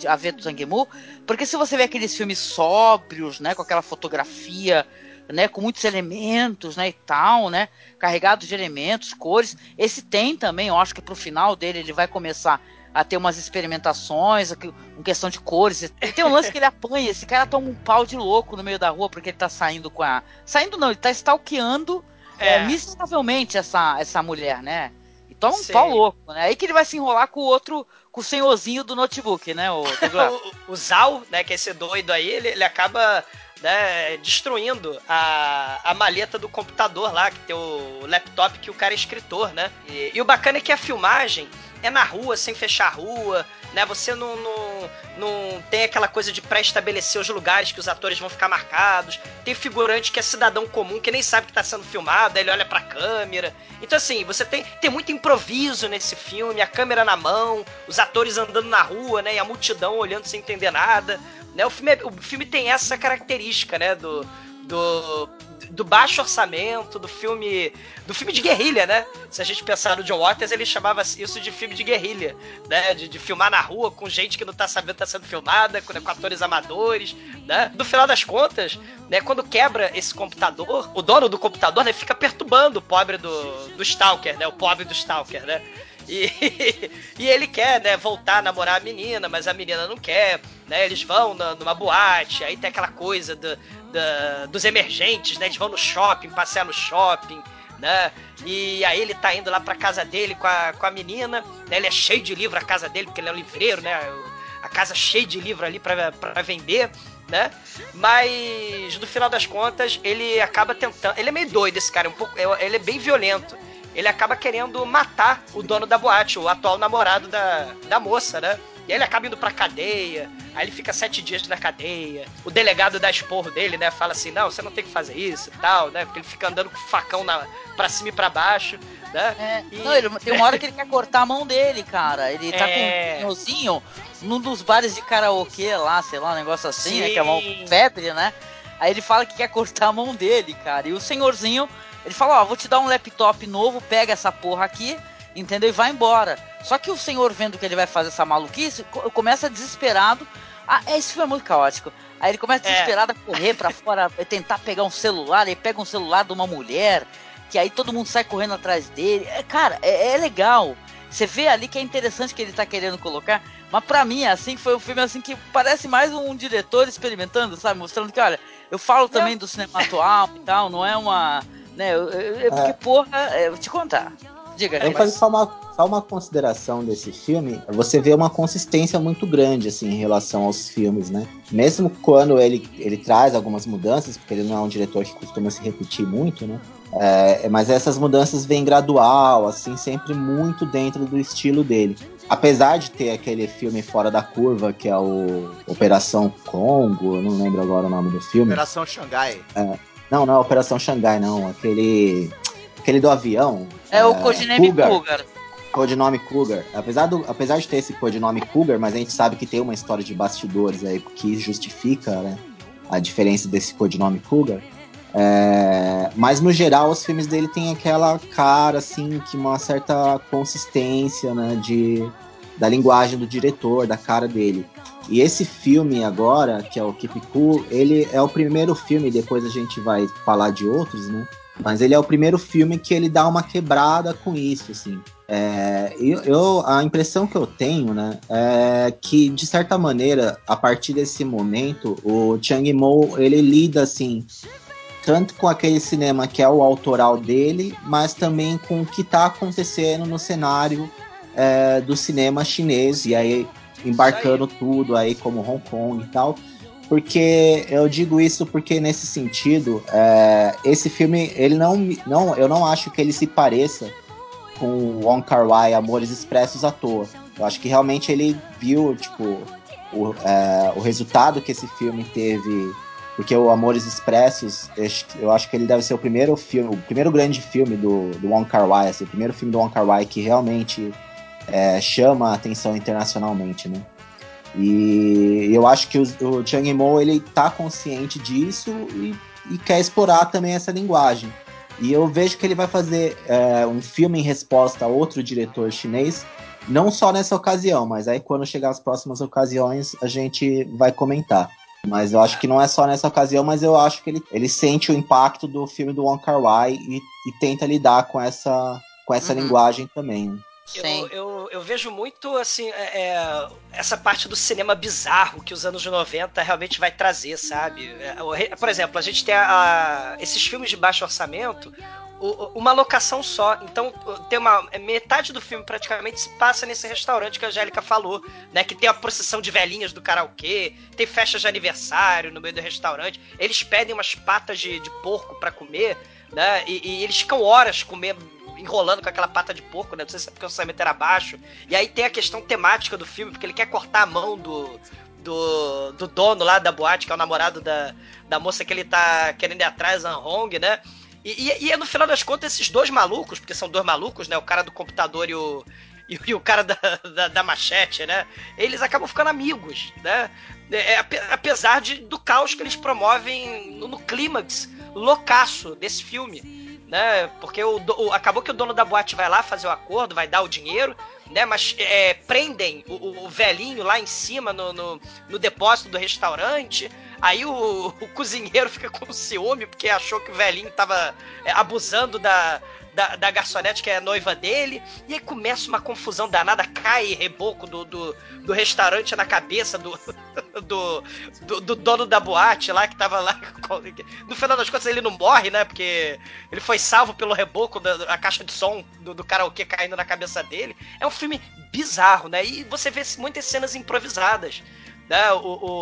a, ver do Zangmu, porque se você vê aqueles filmes sóbrios, né, com aquela fotografia, né, com muitos elementos, né, e tal, né, carregados de elementos, cores, esse tem também, eu acho que pro final dele ele vai começar a ter umas experimentações, em questão de cores. Tem um lance que ele apanha, esse cara toma um pau de louco no meio da rua porque ele tá saindo com a. Saindo não, ele tá stalkeando é. é miseravelmente essa, essa mulher, né? E toma um Sim. pau louco, né? Aí que ele vai se enrolar com o outro, com o senhorzinho do notebook, né? O, o, o Zal, né, que é esse doido aí, ele, ele acaba né, destruindo a, a maleta do computador lá, que tem o laptop que o cara é escritor, né? E, e o bacana é que a filmagem é na rua, sem fechar a rua, né? Você não, não, não tem aquela coisa de pré-estabelecer os lugares que os atores vão ficar marcados. Tem figurante que é cidadão comum, que nem sabe que está sendo filmado, aí ele olha pra câmera. Então, assim, você tem, tem muito improviso nesse filme, a câmera na mão, os atores andando na rua, né? E a multidão olhando sem entender nada. Né? O, filme, é, o filme tem essa característica, né? Do, do, do baixo orçamento, do filme do filme de guerrilha, né? Se a gente pensar no John Waters, ele chamava isso de filme de guerrilha, né? De, de filmar na rua com gente que não tá sabendo que tá sendo filmada, com, com atores amadores, né? No final das contas, né, quando quebra esse computador, o dono do computador, né, fica perturbando o pobre do, do Stalker, né? O pobre do Stalker, né? E, e ele quer, né, voltar a namorar a menina, mas a menina não quer, né? Eles vão na, numa boate, aí tem aquela coisa do, do, dos emergentes, né? Eles vão no shopping, passear no shopping, né? E aí ele tá indo lá pra casa dele com a, com a menina, né? Ele é cheio de livro a casa dele, porque ele é um livreiro, né? A casa cheia de livro ali pra, pra vender, né? Mas no final das contas, ele acaba tentando. Ele é meio doido, esse cara, um pouco, é, ele é bem violento ele acaba querendo matar o dono da boate, o atual namorado da, da moça, né? E aí ele acaba indo pra cadeia, aí ele fica sete dias na cadeia. O delegado dá esporro dele, né? Fala assim: não, você não tem que fazer isso e tal, né? Porque ele fica andando com o facão na, pra cima e pra baixo, né? É, e... Não, ele, tem uma hora que ele quer cortar a mão dele, cara. Ele tá é... com um senhorzinho num dos bares de karaokê lá, sei lá, um negócio assim, Sim. né? Que é uma febre, né? Aí ele fala que quer cortar a mão dele, cara. E o senhorzinho ele fala, ó, vou te dar um laptop novo, pega essa porra aqui, entendeu? E vai embora. Só que o senhor, vendo que ele vai fazer essa maluquice, começa desesperado. Ah, esse filme é muito caótico. Aí ele começa é. desesperado é. a correr para fora, tentar pegar um celular, ele pega um celular de uma mulher, que aí todo mundo sai correndo atrás dele. É, cara, é, é legal. Você vê ali que é interessante que ele tá querendo colocar, mas para mim, assim, foi um filme assim que parece mais um diretor experimentando, sabe? Mostrando que, olha, eu falo também do cinema atual e tal, não é uma né? Eu, eu, porque, é. porra, é, vou te contar. Diga, Eu vou fazer só uma, só uma consideração desse filme. Você vê uma consistência muito grande, assim, em relação aos filmes, né? Mesmo quando ele, ele traz algumas mudanças, porque ele não é um diretor que costuma se repetir muito, né? É, mas essas mudanças vêm gradual, assim, sempre muito dentro do estilo dele. Apesar de ter aquele filme fora da curva, que é o Operação Congo, não lembro agora o nome do filme. Operação Xangai. É, não, não é Operação Xangai, não. Aquele. Aquele do avião. É, é o codinome Cougar. Cougar. Codinome Cougar. Apesar, do, apesar de ter esse codinome Cougar, mas a gente sabe que tem uma história de bastidores aí que justifica né, a diferença desse codinome Cougar. É, mas no geral os filmes dele têm aquela cara assim que uma certa consistência né, de, da linguagem do diretor, da cara dele. E esse filme agora, que é o Keep Cool, ele é o primeiro filme, depois a gente vai falar de outros, né? Mas ele é o primeiro filme que ele dá uma quebrada com isso, assim. É, eu, a impressão que eu tenho, né, é que de certa maneira, a partir desse momento, o Chang Mo ele lida assim tanto com aquele cinema que é o autoral dele, mas também com o que está acontecendo no cenário é, do cinema chinês e aí embarcando tudo aí como Hong Kong e tal. Porque eu digo isso porque nesse sentido, é, esse filme ele não, não, eu não acho que ele se pareça com o Wong Kar Wai Amores Expressos à toa. Eu acho que realmente ele viu tipo o, é, o resultado que esse filme teve porque o Amores Expressos, eu acho que ele deve ser o primeiro filme, o primeiro grande filme do, do Wong Kar Wai, assim, o primeiro filme do Wong Kar Wai que realmente é, chama a atenção internacionalmente, né? E eu acho que o, o Chang Mo ele tá consciente disso e, e, quer explorar também essa linguagem. E eu vejo que ele vai fazer é, um filme em resposta a outro diretor chinês, não só nessa ocasião, mas aí quando chegar as próximas ocasiões a gente vai comentar. Mas eu acho que não é só nessa ocasião, mas eu acho que ele, ele sente o impacto do filme do Wong Kar Wai e, e tenta lidar com essa, com essa uhum. linguagem também. Eu, eu, eu, vejo muito assim é, é, essa parte do cinema bizarro que os anos 90 realmente vai trazer, sabe? É, por exemplo, a gente tem a, a, esses filmes de baixo orçamento, uma locação só. Então, tem uma é, metade do filme praticamente se passa nesse restaurante que a Angélica falou, né? Que tem a procissão de velhinhas do karaokê, tem festa de aniversário no meio do restaurante. Eles pedem umas patas de, de porco para comer, né? E, e, eles ficam horas comendo enrolando com aquela pata de porco, né? Não sei se é porque o orçamento era baixo. E aí tem a questão temática do filme, porque ele quer cortar a mão do, do, do dono lá da boate, que é o namorado da, da moça que ele tá querendo ir atrás, a Hong, né? E, e, e, no final das contas, esses dois malucos, porque são dois malucos, né? O cara do computador e o, e, e o cara da, da, da, machete, né? Eles acabam ficando amigos, né? É, é apesar de, do caos que eles promovem no, no clímax loucaço desse filme né? Porque o, o, acabou que o dono da boate vai lá fazer o acordo, vai dar o dinheiro, né? Mas é, prendem o, o, velhinho lá em cima no, no, no depósito do restaurante. Aí o, o, cozinheiro fica com ciúme porque achou que o velhinho tava é, abusando da, da, da, garçonete que é noiva dele. E aí começa uma confusão danada, cai reboco do, do, do restaurante na cabeça do, do, do, do, dono da boate lá que tava lá. No final das contas ele não morre, né? Porque ele foi salvo pelo reboco da, da caixa de som do, do karaokê caindo na cabeça dele. É um filme bizarro, né? E você vê muitas cenas improvisadas. Né? O,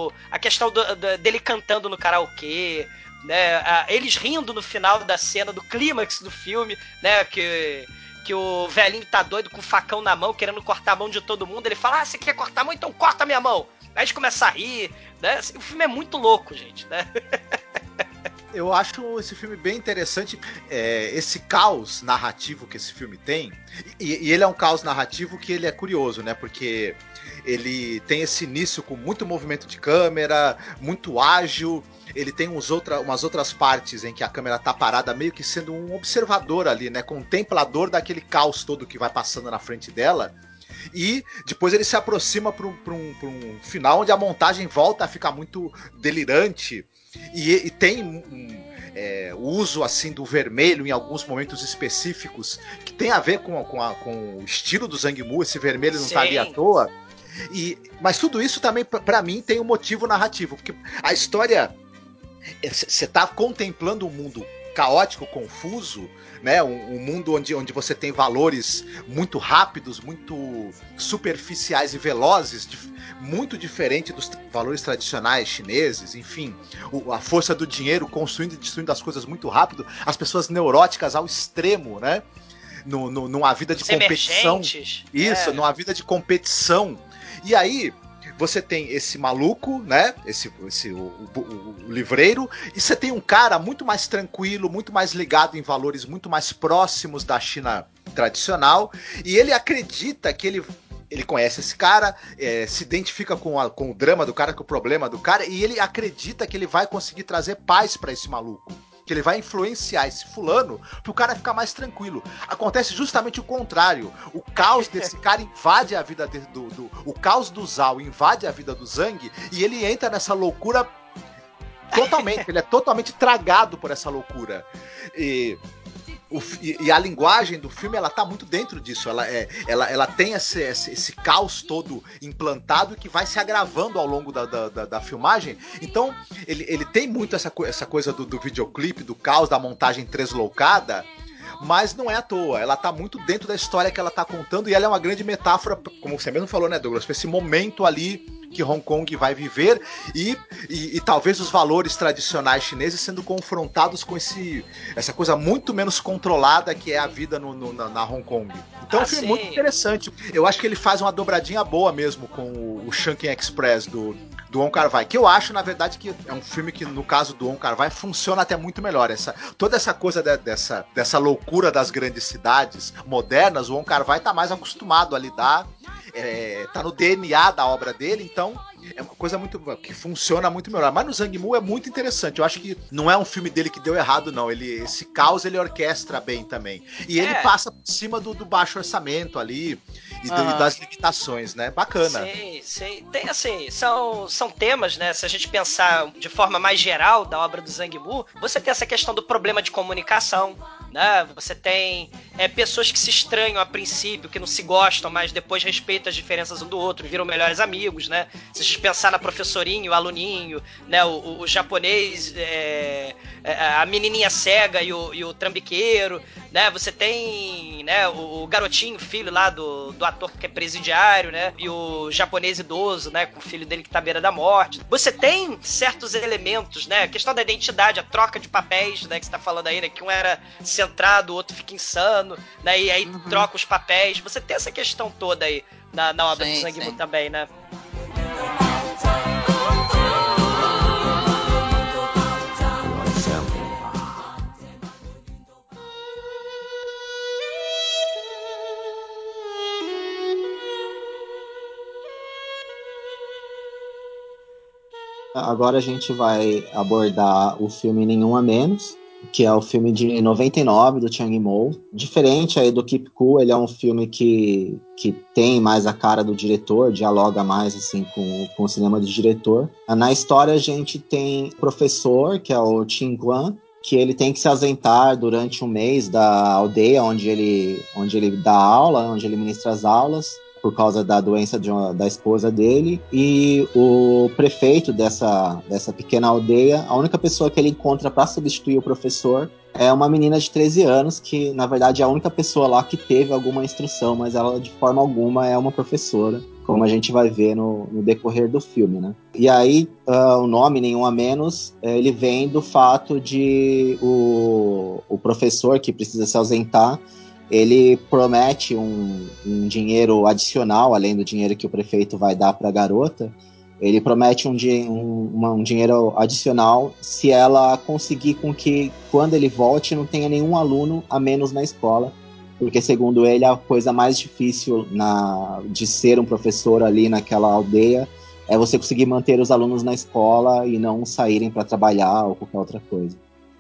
o a questão do, do, dele cantando no karaokê, né? Eles rindo no final da cena do clímax do filme, né? Que que o velhinho tá doido com o facão na mão, querendo cortar a mão de todo mundo. Ele fala: Ah, você quer cortar a mão? Então corta a minha mão. Aí a gente começa a rir, né? Assim, o filme é muito louco, gente, né? Eu acho esse filme bem interessante. É, esse caos narrativo que esse filme tem. E, e, ele é um caos narrativo que ele é curioso, né? Porque ele tem esse início com muito movimento de câmera, muito ágil. Ele tem uns outra, umas outras partes em que a câmera tá parada, meio que sendo um observador ali, né? Contemplador daquele caos todo que vai passando na frente dela. E depois ele se aproxima para um, um, um, final onde a montagem volta a ficar muito delirante. E, e tem um, é, o uso assim do vermelho em alguns momentos específicos que tem a ver com, com, a, com o estilo do Zhang Mu. Esse vermelho não Sim. tá ali à toa. E, mas tudo isso também, para mim, tem um motivo narrativo, porque a história. Você tá contemplando um mundo caótico, confuso, né? Um, um, mundo onde, onde você tem valores muito rápidos, muito superficiais e velozes, muito diferente dos valores tradicionais chineses, enfim, o, a força do dinheiro construindo e destruindo as coisas muito rápido, as pessoas neuróticas ao extremo, né? No, no, numa vida de Os competição. Isso, é. numa vida de competição e aí, você tem esse maluco, né? Esse, esse o, o, o, livreiro, e você tem um cara muito mais tranquilo, muito mais ligado em valores muito mais próximos da China tradicional, e ele acredita que ele ele conhece esse cara, é, se identifica com, a, com o drama do cara, com o problema do cara, e ele acredita que ele vai conseguir trazer paz para esse maluco que ele vai influenciar esse fulano pro cara ficar mais tranquilo. Acontece justamente o contrário. O caos desse cara invade a vida de, do, do, O caos do Zal invade a vida do Zang e ele entra nessa loucura totalmente. ele é totalmente tragado por essa loucura. E o, e, e, a linguagem do filme ela tá muito dentro disso. Ela, é, ela, ela tem esse, esse, esse caos todo implantado que vai se agravando ao longo da, da, da, da filmagem. Então, ele, ele tem muito essa, essa coisa do, do videoclipe, do caos, da montagem tresloucada mas não é à toa. Ela tá muito dentro da história que ela tá contando e ela é uma grande metáfora, como você mesmo falou, né, Douglas, pra esse momento ali que Hong Kong vai viver e, e, e, talvez os valores tradicionais chineses sendo confrontados com esse, essa coisa muito menos controlada que é a vida no, no, na, na, Hong Kong. Então ah, é um filme muito interessante. Eu acho que ele faz uma dobradinha boa mesmo com o, o Shanking Express do, do On Kar-wai, que eu acho, na verdade, que é um filme que, no caso do On Kar-wai, funciona até muito melhor. Essa, toda essa coisa de, dessa, dessa loucura das grandes cidades modernas, o On Kar-wai tá mais acostumado a lidar é, tá no DNA da obra dele, então é uma coisa muito que funciona muito melhor. Mas no Zhang Mu é muito interessante. Eu acho que não é um filme dele que deu errado, não. Ele esse caos ele orquestra bem também. E ele é. passa por cima do, do, baixo orçamento ali e, do, e, das limitações, né? Bacana. Sim, sim. Tem assim, são, são temas, né? Se a gente pensar de forma mais geral da obra do Zhang Mu, você tem essa questão do problema de comunicação, né? Você tem é, pessoas que se estranham a princípio, que não se gostam, mas depois respeitam as diferenças um do outro, viram melhores amigos, né? Gente pensar na professorinho, o aluninho, né? O, o, o japonês, é, é, a menininha cega e o, e o trambiqueiro, né? Você tem, né? O, o, garotinho, filho lá do, do ator que é presidiário, né? E o japonês idoso, né? Com o filho dele que tá à beira da morte. Você tem certos elementos, né? A questão da identidade, a troca de papéis, né? Que você tá falando aí, né? Que um era centrado, o outro fica insano, né? E aí uhum. troca os papéis. Você tem essa questão toda aí na, na obra sim, do Sangue também, né? Agora a gente vai abordar o filme Nenhum a Menos, que é o filme de 99 do Chang Mo. Diferente aí do Keep Cool, ele é um filme que, que tem mais a cara do diretor, dialoga mais assim com, com o cinema do diretor. Na história a gente tem o professor, que é o Qin Guan, que ele tem que se ausentar durante um mês da aldeia onde ele, onde ele dá aula, onde ele ministra as aulas por causa da doença uma, da esposa dele. E o prefeito dessa, dessa pequena aldeia, a única pessoa que ele encontra para substituir o professor é uma menina de 13 anos, que na verdade é a única pessoa lá que teve alguma instrução, mas ela de forma alguma é uma professora, como a gente vai ver no, no decorrer do filme, né? E aí uh, o nome, nenhum a menos, eh, ele vem do fato de o, o professor que precisa se ausentar ele promete um, um, dinheiro adicional, além do dinheiro que o prefeito vai dar para a garota. Ele promete um, um, um, dinheiro adicional se ela conseguir com que, quando ele volte, não tenha nenhum aluno a menos na escola. Porque, segundo ele, a coisa mais difícil na, de ser um professor ali naquela aldeia é você conseguir manter os alunos na escola e não saírem para trabalhar ou qualquer outra coisa.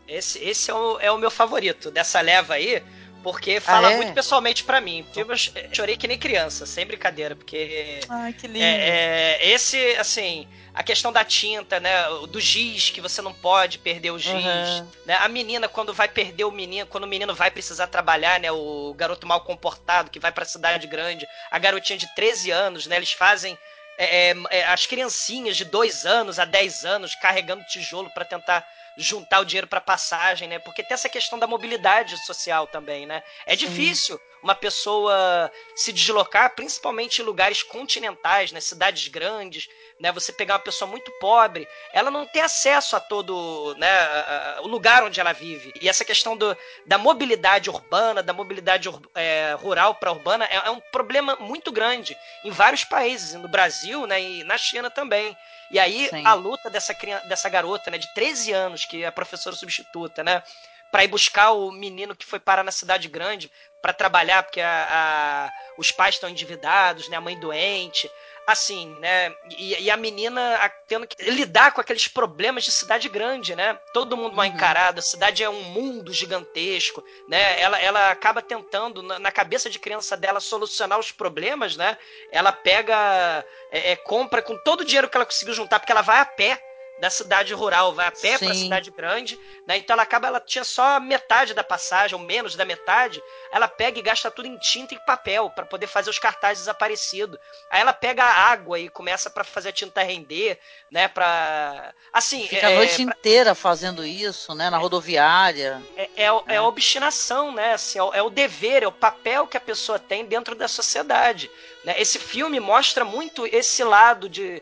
Esse, esse é, o, é o meu favorito dessa leva aí porque fala ah, é? muito pessoalmente para mim. Eu chorei que nem criança, sem brincadeira, porque. Ai, que lindo. É, é, esse, assim, a questão da tinta, né? Do giz, que você não pode perder o giz. Uhum. Né? A menina, quando vai perder o menino, quando o menino vai precisar trabalhar, né? O garoto mal comportado que vai pra cidade grande, a garotinha de 13 anos, né? Eles fazem. É, é, as criancinhas de 2 anos a 10 anos carregando tijolo para tentar juntar o dinheiro para passagem, né? Porque tem essa questão da mobilidade social também, né? É Sim. difícil uma pessoa se deslocar, principalmente em lugares continentais, né? Cidades grandes, né? Você pegar uma pessoa muito pobre, ela não tem acesso a todo, né? A, a, o lugar onde ela vive. E essa questão do, da mobilidade urbana, da mobilidade é, rural para urbana é, é um problema muito grande em vários países, no Brasil, né? E na China também. E aí Sim. a luta dessa, criança, dessa garota, né, de 13 anos, que é a professora substituta, né? para ir buscar o menino que foi parar na cidade grande para trabalhar, porque a, a, os pais estão endividados, né, a mãe doente. Assim, né? E, e, a menina tendo que lidar com aqueles problemas de cidade grande, né? Todo mundo mal uhum. encarado, a cidade é um mundo gigantesco, né? Ela, ela acaba tentando, na, na cabeça de criança dela, solucionar os problemas, né? Ela pega, é, é, compra com todo o dinheiro que ela conseguiu juntar, porque ela vai a pé da cidade rural, vai a pé para a cidade grande, né? Então ela acaba, ela tinha só metade da passagem, ou menos da metade. Ela pega e gasta tudo em tinta e papel para poder fazer os cartazes desaparecidos. Aí ela pega a água e começa para fazer a tinta render, né? Para assim, fica é, a noite pra... inteira fazendo isso, né? Na rodoviária. É, é, é. é obstinação, né? Assim, é, é, o dever, é o papel que a pessoa tem dentro da sociedade. Né? Esse filme mostra muito esse lado de é,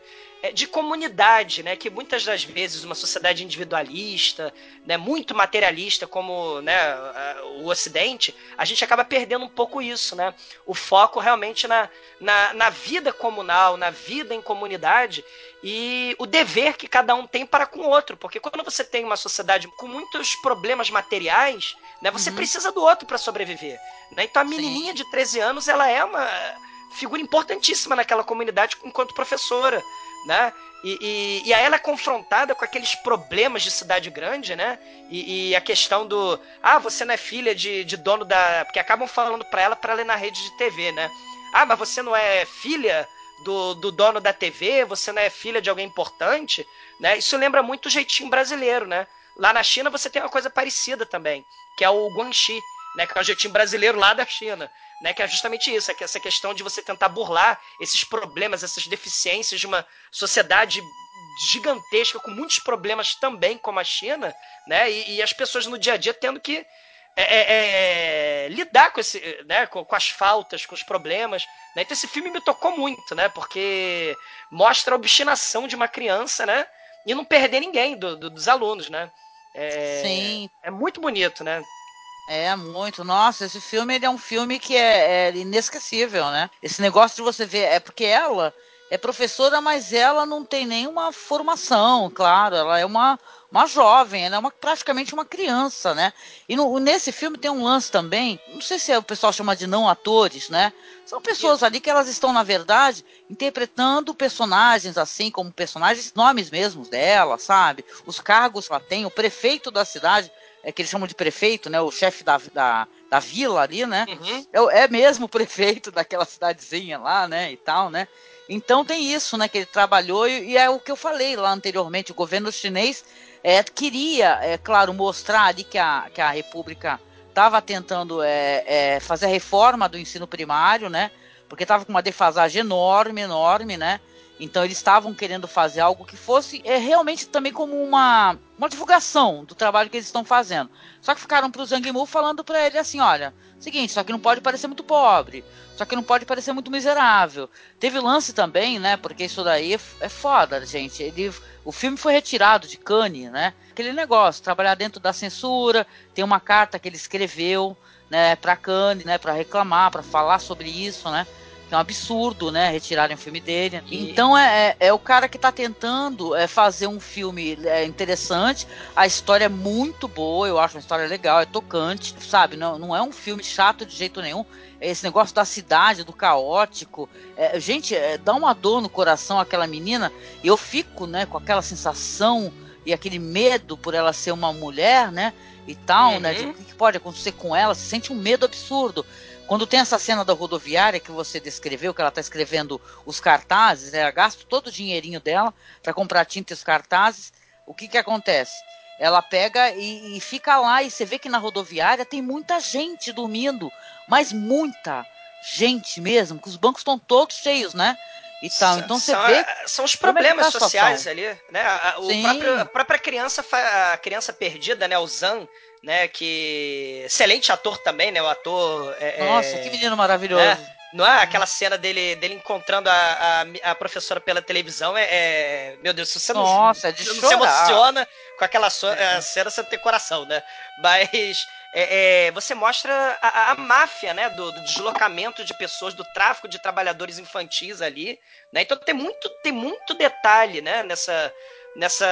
de comunidade, né? Que muitas das vezes uma sociedade individualista, né, muito materialista como né, o Ocidente, a gente acaba perdendo um pouco isso, né? O foco realmente na, na, na vida comunal, na vida em comunidade e o dever que cada um tem para com o outro. Porque quando você tem uma sociedade com muitos problemas materiais, né, você uhum. precisa do outro para sobreviver. Né? Então a menininha Sim. de 13 anos, ela é uma figura importantíssima naquela comunidade enquanto professora né? E, e, e, aí ela é confrontada com aqueles problemas de cidade grande, né? E, e, a questão do. Ah, você não é filha de, de dono da. Porque acabam falando pra ela pra ler na rede de TV, né? Ah, mas você não é filha do, do dono da TV? Você não é filha de alguém importante? Né? Isso lembra muito o jeitinho brasileiro, né? Lá na China você tem uma coisa parecida também, que é o guanxi, né? Que é o jeitinho brasileiro lá da China né? Que é justamente isso, é que essa questão de você tentar burlar esses problemas, essas deficiências de uma sociedade gigantesca com muitos problemas também, como a China, né? E, e as pessoas no dia a dia tendo que é, é, é lidar com, esse, né, com, com, as faltas, com os problemas. Né? Então esse filme me tocou muito, né? Porque mostra a obstinação de uma criança, né? E não perder ninguém do, do, dos alunos, né? É, Sim. É muito bonito, né? É, muito. Nossa, esse filme ele é um filme que é, é, inesquecível, né? Esse negócio de você ver. É porque ela é professora, mas ela não tem nenhuma formação, claro. Ela é uma, uma jovem, ela é uma, praticamente uma criança, né? E no, nesse filme tem um lance também, não sei se é, o pessoal chama de não atores, né? São pessoas ali que elas estão, na verdade, interpretando personagens assim, como personagens, nomes mesmos dela, sabe? Os cargos que ela tem, o prefeito da cidade é que eles chamam de prefeito, né? O chefe da, da, da vila ali, né? Uhum. É, é mesmo o prefeito daquela cidadezinha lá, né? E tal, né? Então tem isso, né? Que ele trabalhou e, e é o que eu falei lá anteriormente. O governo chinês é, queria, é claro, mostrar ali que a, que a República estava tentando é, é, fazer a reforma do ensino primário, né? Porque estava com uma defasagem enorme, enorme, né? Então eles estavam querendo fazer algo que fosse é, realmente também como uma, uma divulgação do trabalho que eles estão fazendo. Só que ficaram para Zhang Mu falando para ele assim, olha, seguinte, só que não pode parecer muito pobre, só que não pode parecer muito miserável. Teve lance também, né? Porque isso daí é, é foda, gente. Ele, o filme foi retirado de Cannes, né? Aquele negócio, trabalhar dentro da censura. Tem uma carta que ele escreveu, né? Para Cannes, né? Para reclamar, para falar sobre isso, né? É um absurdo, né? Retirarem o filme dele. E... Então é, é, é, o cara que está tentando é, fazer um filme é, interessante. A história é muito boa, eu acho uma história legal, é tocante, sabe? Não, não é um filme chato de jeito nenhum. Esse negócio da cidade, do caótico. É, gente, é, dá uma dor no coração aquela menina. E eu fico, né, com aquela sensação e aquele medo por ela ser uma mulher, né? E tal, uhum. né? O que pode acontecer com ela? Se sente um medo absurdo. Quando tem essa cena da rodoviária que você descreveu, que ela está escrevendo os cartazes, ela gasta todo o dinheirinho dela para comprar tinta e os cartazes. O que que acontece? Ela pega e, e, fica lá e você vê que na rodoviária tem muita gente dormindo, mas muita gente mesmo, que os bancos estão todos cheios, né? E tal. Então você são, vê são os problemas é tá sociais ali, né? A, o próprio, a própria criança, a criança perdida, né? O Zan, né? Que excelente ator também, né? O ator. É, é Nossa, que menino maravilhoso. Né? Não é aquela cena dele, dele encontrando a, a, a professora pela televisão? É, é, Meu Deus, se você não, Nossa, é de não se emociona com aquela so, é. cena, você tem coração, né? Mas é, é, você mostra a, a, máfia, né? Do, do, deslocamento de pessoas, do tráfico de trabalhadores infantis ali. Né? Então tem muito, tem muito detalhe né? nessa, nessa,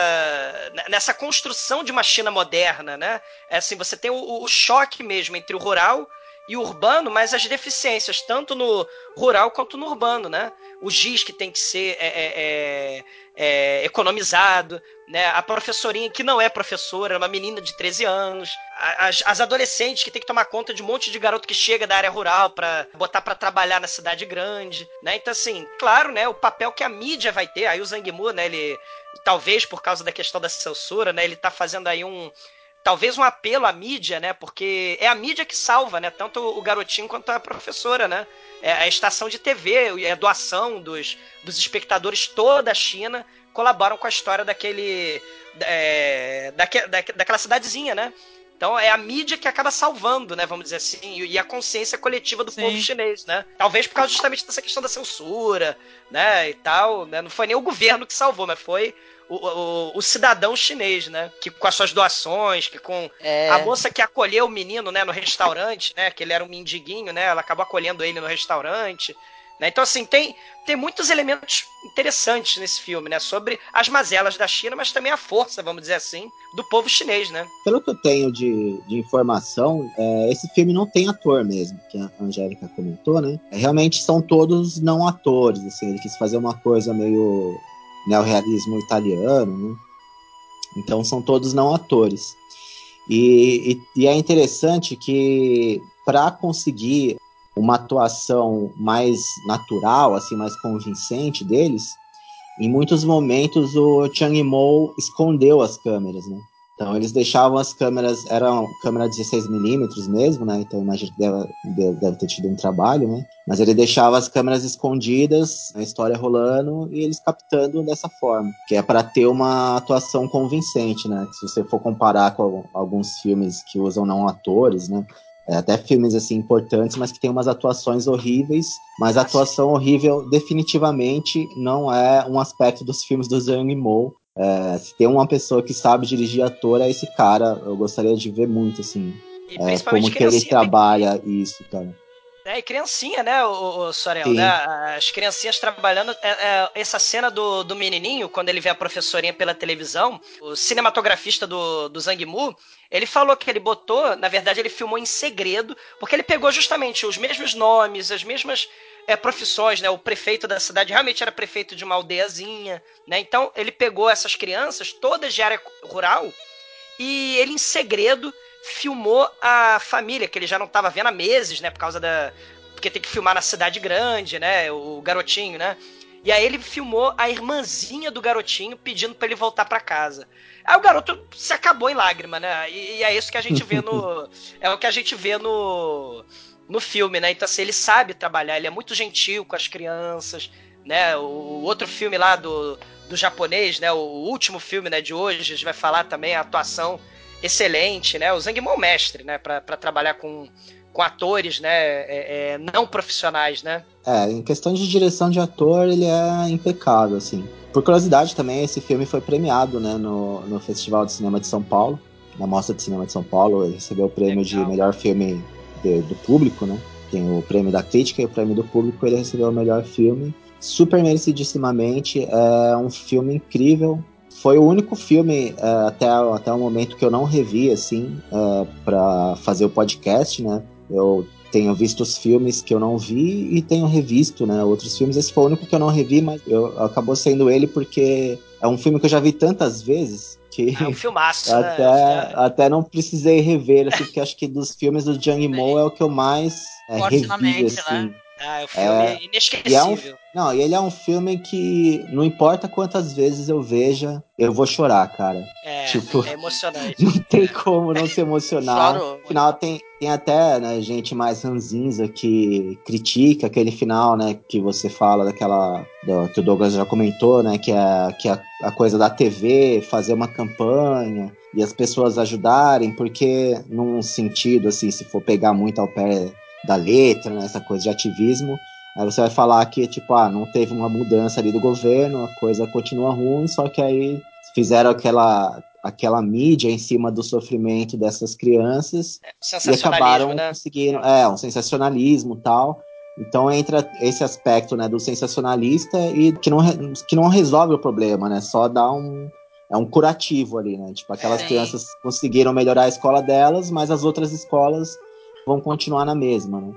nessa construção de uma China moderna, né? É assim, você tem o, o choque mesmo entre o rural e urbano, mas as deficiências, tanto no rural quanto no urbano, né? O giz que tem que ser é, é, é, economizado, né? A professorinha que não é professora, é uma menina de 13 anos, as, as, adolescentes que tem que tomar conta de um monte de garoto que chega da área rural para botar para trabalhar na cidade grande, né? Então assim, claro, né, o papel que a mídia vai ter, aí o Zangmu, né, ele talvez por causa da questão da censura, né, ele tá fazendo aí um talvez um apelo à mídia, né? Porque é a mídia que salva, né? Tanto o garotinho quanto a professora, né? É a estação de TV, é a doação dos, dos espectadores toda a China colaboram com a história daquele. É, daque, da, daquela cidadezinha, né? Então é a mídia que acaba salvando, né? Vamos dizer assim, e a consciência coletiva do Sim. povo chinês, né? Talvez por causa justamente dessa questão da censura, né? E tal, né? Não foi nem o governo que salvou, mas foi o, o, o, cidadão chinês, né? Que com as suas doações, que com é. a moça que acolheu o menino, né, no restaurante, né? Que ele era um mendiguinho, né? Ela acabou acolhendo ele no restaurante. Né? Então, assim, tem, tem muitos elementos interessantes nesse filme, né? Sobre as mazelas da China, mas também a força, vamos dizer assim, do povo chinês, né? Pelo que eu tenho de, de informação, é, esse filme não tem ator mesmo, que a Angélica comentou, né? É, realmente são todos não atores, assim, ele quis fazer uma coisa meio neorrealismo italiano, né? Então são todos não atores. E, e, e é interessante que para conseguir uma atuação mais natural, assim, mais convincente deles, em muitos momentos o Chang Yimou escondeu as câmeras, né? Então eles deixavam as câmeras, eram câmera 16mm mesmo, né? Então imagino que deve, deve, ter tido um trabalho, né? Mas ele deixava as câmeras escondidas, a história rolando e eles captando dessa forma, que é para ter uma atuação convincente, né? Se você for comparar com alguns filmes que usam não atores, né? É, até filmes assim importantes, mas que tem umas atuações horríveis. Mas a atuação horrível definitivamente não é um aspecto dos filmes do Zhang Yimou. É, se tem uma pessoa que sabe dirigir ator, é esse cara. Eu gostaria de ver muito, assim. É, como que ele trabalha isso, cara. É, e criancinha, né, o, o Sorel, né? As criancinhas trabalhando. É, é, essa cena do, do menininho, quando ele vê a professorinha pela televisão, o cinematografista do, do Zhang Mu, ele falou que ele botou, na verdade, ele filmou em segredo, porque ele pegou justamente os mesmos nomes, as mesmas é, profissões, né? O prefeito da cidade realmente era prefeito de uma aldeiazinha, né? Então ele pegou essas crianças, todas de área rural, e ele em segredo filmou a família, que ele já não estava vendo há meses, né? Por causa da. Porque tem que filmar na cidade grande, né? O garotinho, né? E aí ele filmou a irmãzinha do garotinho pedindo para ele voltar para casa. Aí o garoto se acabou em lágrima, né? E, e, é isso que a gente vê no. é o que a gente vê no. No filme, né? Então, assim, ele sabe trabalhar, ele é muito gentil com as crianças, né? O outro filme lá do, do japonês, né? O último filme né, de hoje, a gente vai falar também a atuação excelente, né? O Zhang Mou é mestre, né? Para trabalhar com, com atores, né? É, é, não profissionais, né? É, em questão de direção de ator, ele é impecável, assim. Por curiosidade também, esse filme foi premiado, né? No, no Festival de Cinema de São Paulo, na Mostra de Cinema de São Paulo, ele recebeu o prêmio Legal. de melhor filme de, do público, né? Tem o prêmio da crítica e o prêmio do público, ele recebeu o melhor filme. Super merecidissimamente, é um filme incrível, foi o único filme uh, até, até o momento que eu não revi, assim, é, para fazer o podcast, né? Eu tenho visto os filmes que eu não vi e tenho revisto, né, outros filmes. Esse foi o único que eu não revi, mas eu, acabou sendo ele porque é um filme que eu já vi tantas vezes que é um filmaço, até, né? até não precisei rever, assim, porque acho que dos filmes do Jang Mo é o que eu mais é, revi, assim. Né? Ah, é um filme é, inesquecível. E é um, não, e ele é um filme que não importa quantas vezes eu veja, eu vou chorar, cara. É, tipo, é emocionante. Não tem como não se emocionar. No final tem, tem até né, gente mais ranzinza que critica aquele final, né? Que você fala daquela. Do, que o Douglas já comentou, né? Que é, que é a coisa da TV fazer uma campanha e as pessoas ajudarem, porque num sentido, assim, se for pegar muito ao pé da letra, né, essa coisa de ativismo, aí você vai falar que, tipo, ah, não teve uma mudança ali do governo, a coisa continua ruim, só que aí fizeram aquela, aquela mídia em cima do sofrimento dessas crianças é, e acabaram né? conseguindo, é, um sensacionalismo tal. Então entra esse aspecto, né, do sensacionalista e que não, que não resolve o problema, né, só dá um, é um curativo ali, né, tipo, aquelas crianças conseguiram melhorar a escola delas, mas as outras escolas vão continuar na mesma, né?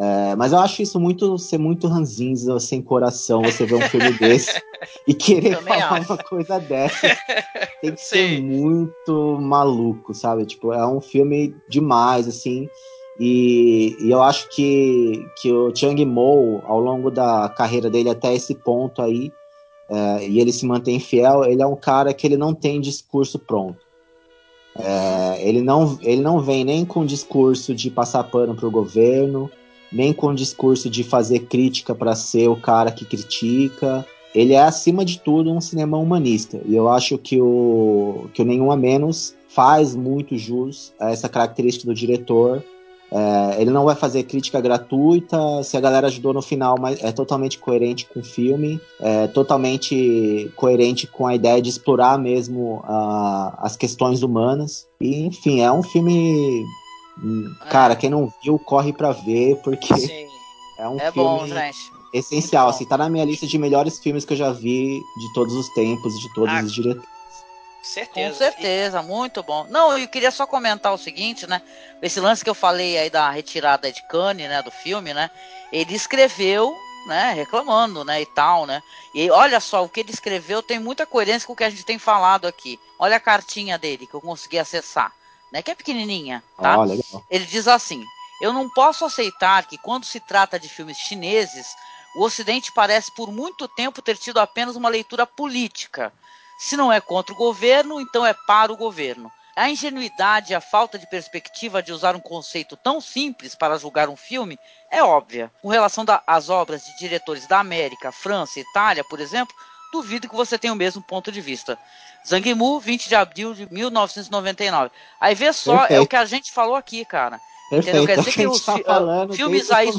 É, mas eu acho isso muito ser muito ranzinza, sem coração, você ver um filme desse e querer falar acho. uma coisa dessa. Tem que Sim. ser muito maluco, sabe? Tipo, é um filme demais, assim. E, e, eu acho que, que o Chang Mo, ao longo da carreira dele até esse ponto aí, é, e ele se mantém fiel, ele é um cara que ele não tem discurso pronto. É, ele, não, ele não vem nem com discurso de passar pano para o governo, nem com discurso de fazer crítica para ser o cara que critica. Ele é, acima de tudo, um cinema humanista. E eu acho que o, que o Nenhum a Menos faz muito jus a essa característica do diretor. É, ele não vai fazer crítica gratuita. Se a galera ajudou no final, mas é totalmente coerente com o filme, é totalmente coerente com a ideia de explorar mesmo uh, as questões humanas. E, enfim, é um filme Cara, quem não viu, corre pra ver, porque Sim. é um é filme bom, essencial. Assim, tá na minha lista de melhores filmes que eu já vi de todos os tempos e de todos ah, os diretores. Certeza. Com certeza, muito bom. Não, eu queria só comentar o seguinte, né? Esse lance que eu falei aí da retirada de Cannes, né, do filme, né? Ele escreveu, né, reclamando, né, e tal, né? E olha só, o que ele escreveu tem muita coerência com o que a gente tem falado aqui. Olha a cartinha dele que eu consegui acessar né? Que é pequenininha, tá? Ah, Ele diz assim: Eu não posso aceitar que quando se trata de filmes chineses, o Ocidente parece por muito tempo ter tido apenas uma leitura política. Se não é contra o governo, então é para o governo. A ingenuidade e a falta de perspectiva de usar um conceito tão simples para julgar um filme é óbvia. Com relação às obras de diretores da América, França e Itália, por exemplo, duvido que você tenha o mesmo ponto de vista. Zhang Mu, 20 de abril de 1999. Aí vê só, Perfeito. é o que a gente falou aqui, cara. Perfeito. Entendeu? Quer dizer que, os tá falando, filmes aí.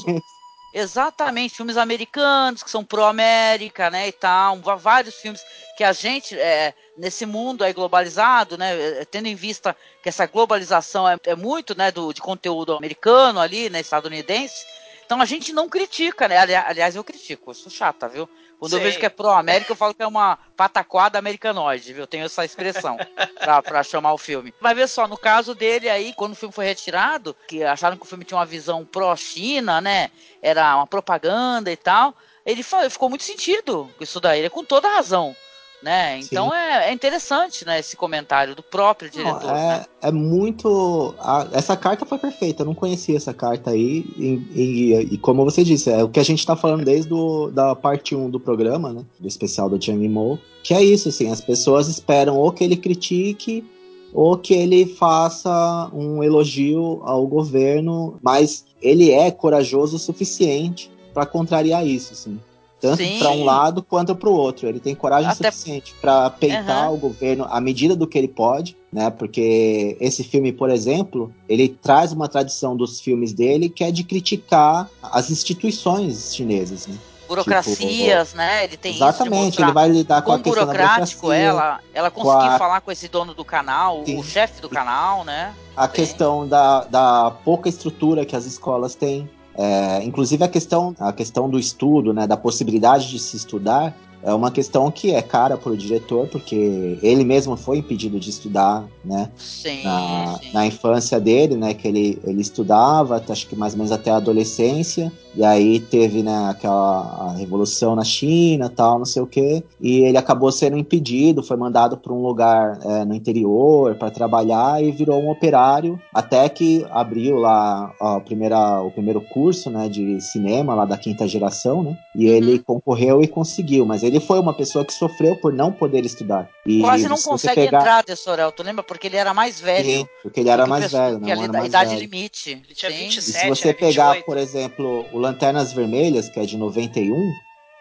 Exatamente, filmes americanos que são pró-América, né, e tal, vários filmes que a gente, é, nesse mundo aí globalizado, né, é, tendo em vista que essa globalização é, é muito, né, do, de conteúdo americano ali, né, estadunidense, então a gente não critica, né, aliás eu critico, eu sou chata, viu, quando eu vejo que é pró-América, eu falo que é uma pataquada americanoide, viu? Eu tenho essa expressão pra, pra, chamar o filme. Mas vê só, no caso dele aí, quando o filme foi retirado, que acharam que o filme tinha uma visão pró-China, né? Era uma propaganda e tal. Ele foi, ficou muito sentido com isso daí, ele é com toda razão né? Então é, é, interessante, né, esse comentário do próprio diretor. Não, é, né? é muito. A, essa carta foi perfeita, eu não conhecia essa carta aí. E, e, e, como você disse, é o que a gente tá falando desde do, da parte 1 do programa, né? Do especial do Chang Mo. Que é isso, assim, as pessoas esperam ou que ele critique ou que ele faça um elogio ao governo, mas ele é corajoso o suficiente para contrariar isso, assim tanto para um lado quanto para o outro. Ele tem coragem Até... suficiente para peitar uhum. o governo à medida do que ele pode, né? Porque esse filme, por exemplo, ele traz uma tradição dos filmes dele que é de criticar as instituições chinesas, né? burocracias, tipo, né? Ele tem exatamente. ele vai lidar com a questão burocrático, ela, ela conseguiu a... falar com esse dono do canal, Sim. o chefe do canal, né? A questão da, da pouca estrutura que as escolas têm, é, inclusive a questão, a questão do estudo, né, da possibilidade de se estudar, é uma questão que é cara para o diretor, porque ele mesmo foi impedido de estudar, né? Sim na, sim. na infância dele, né? Que ele, ele estudava, acho que mais ou menos até a adolescência, e aí teve, né, aquela revolução na China, tal, não sei o quê, e ele acabou sendo impedido, foi mandado para um lugar é, no interior para trabalhar e virou um operário, até que abriu lá ó, primeira, o primeiro curso, né, de cinema lá da quinta geração, né? E ele uhum. concorreu e conseguiu, mas ele foi uma pessoa que sofreu por não poder estudar. E Quase não consegue pegar... entrar, Tessorel, tu lembra? Porque ele era mais velho. Sim, porque ele era mais velho, né? a idade velho. limite. Ele tinha 27, e se você pegar, por exemplo, o Lanternas Vermelhas, que é de 91,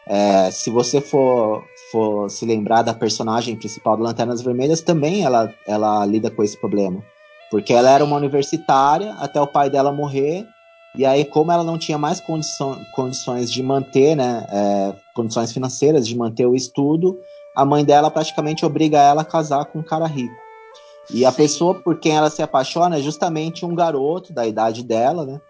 é, se você for, for se lembrar da personagem principal do Lanternas Vermelhas, também ela, ela lida com esse problema. Porque ela era uma universitária até o pai dela morrer, e aí, como ela não tinha mais condição, condições de manter, né, é, condições financeiras de manter o estudo, a mãe dela praticamente obriga ela a casar com um cara rico. E a Sim. pessoa por quem ela se apaixona é justamente um garoto da idade dela, né?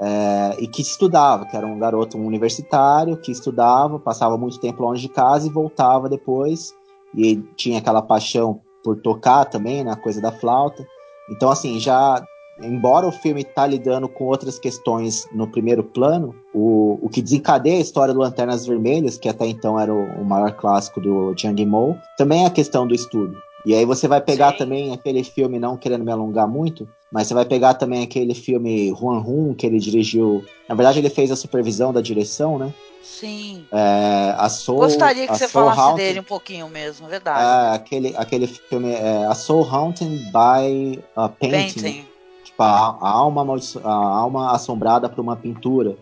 É, e que estudava, que era um garoto universitário que estudava, passava muito tempo longe de casa e voltava depois, e tinha aquela paixão por tocar também, na né, coisa da flauta. Então, assim, já embora o filme tá lidando com outras questões no primeiro plano, o, o que desencadeia a história do Lanternas Vermelhas, que até então era o, o maior clássico do Jiang Mo, também é a questão do estudo. E aí você vai pegar Sim. também aquele filme, não querendo me alongar muito, mas você vai pegar também aquele filme Juan Hun, que ele dirigiu. Na verdade, ele fez a supervisão da direção, né? Sim. É, a Soul, Gostaria que você Soul falasse Haunted, dele um pouquinho mesmo, verdade. É, aquele, aquele filme, é, A Soul Haunted by a Painting. Painting. Tipo, a, a, alma, a alma assombrada por uma pintura.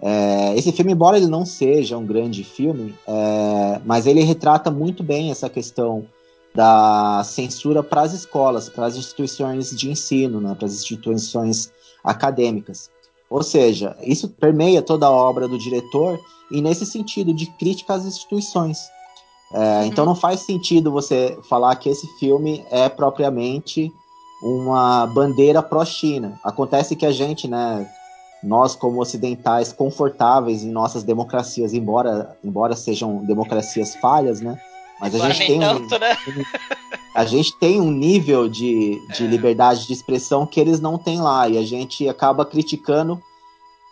É, esse filme, embora ele não seja um grande filme, é, mas ele retrata muito bem essa questão da censura para as escolas, para as instituições de ensino, né, para as instituições acadêmicas. Ou seja, isso permeia toda a obra do diretor e nesse sentido de crítica às instituições. É, uhum. Então não faz sentido você falar que esse filme é propriamente uma bandeira pró-China. Acontece que a gente, né, nós como ocidentais confortáveis em nossas democracias, embora, embora sejam democracias falhas, né, mas a gente, tem tanto, um, né? a gente tem um nível de, de é. liberdade de expressão que eles não têm lá. E a gente acaba criticando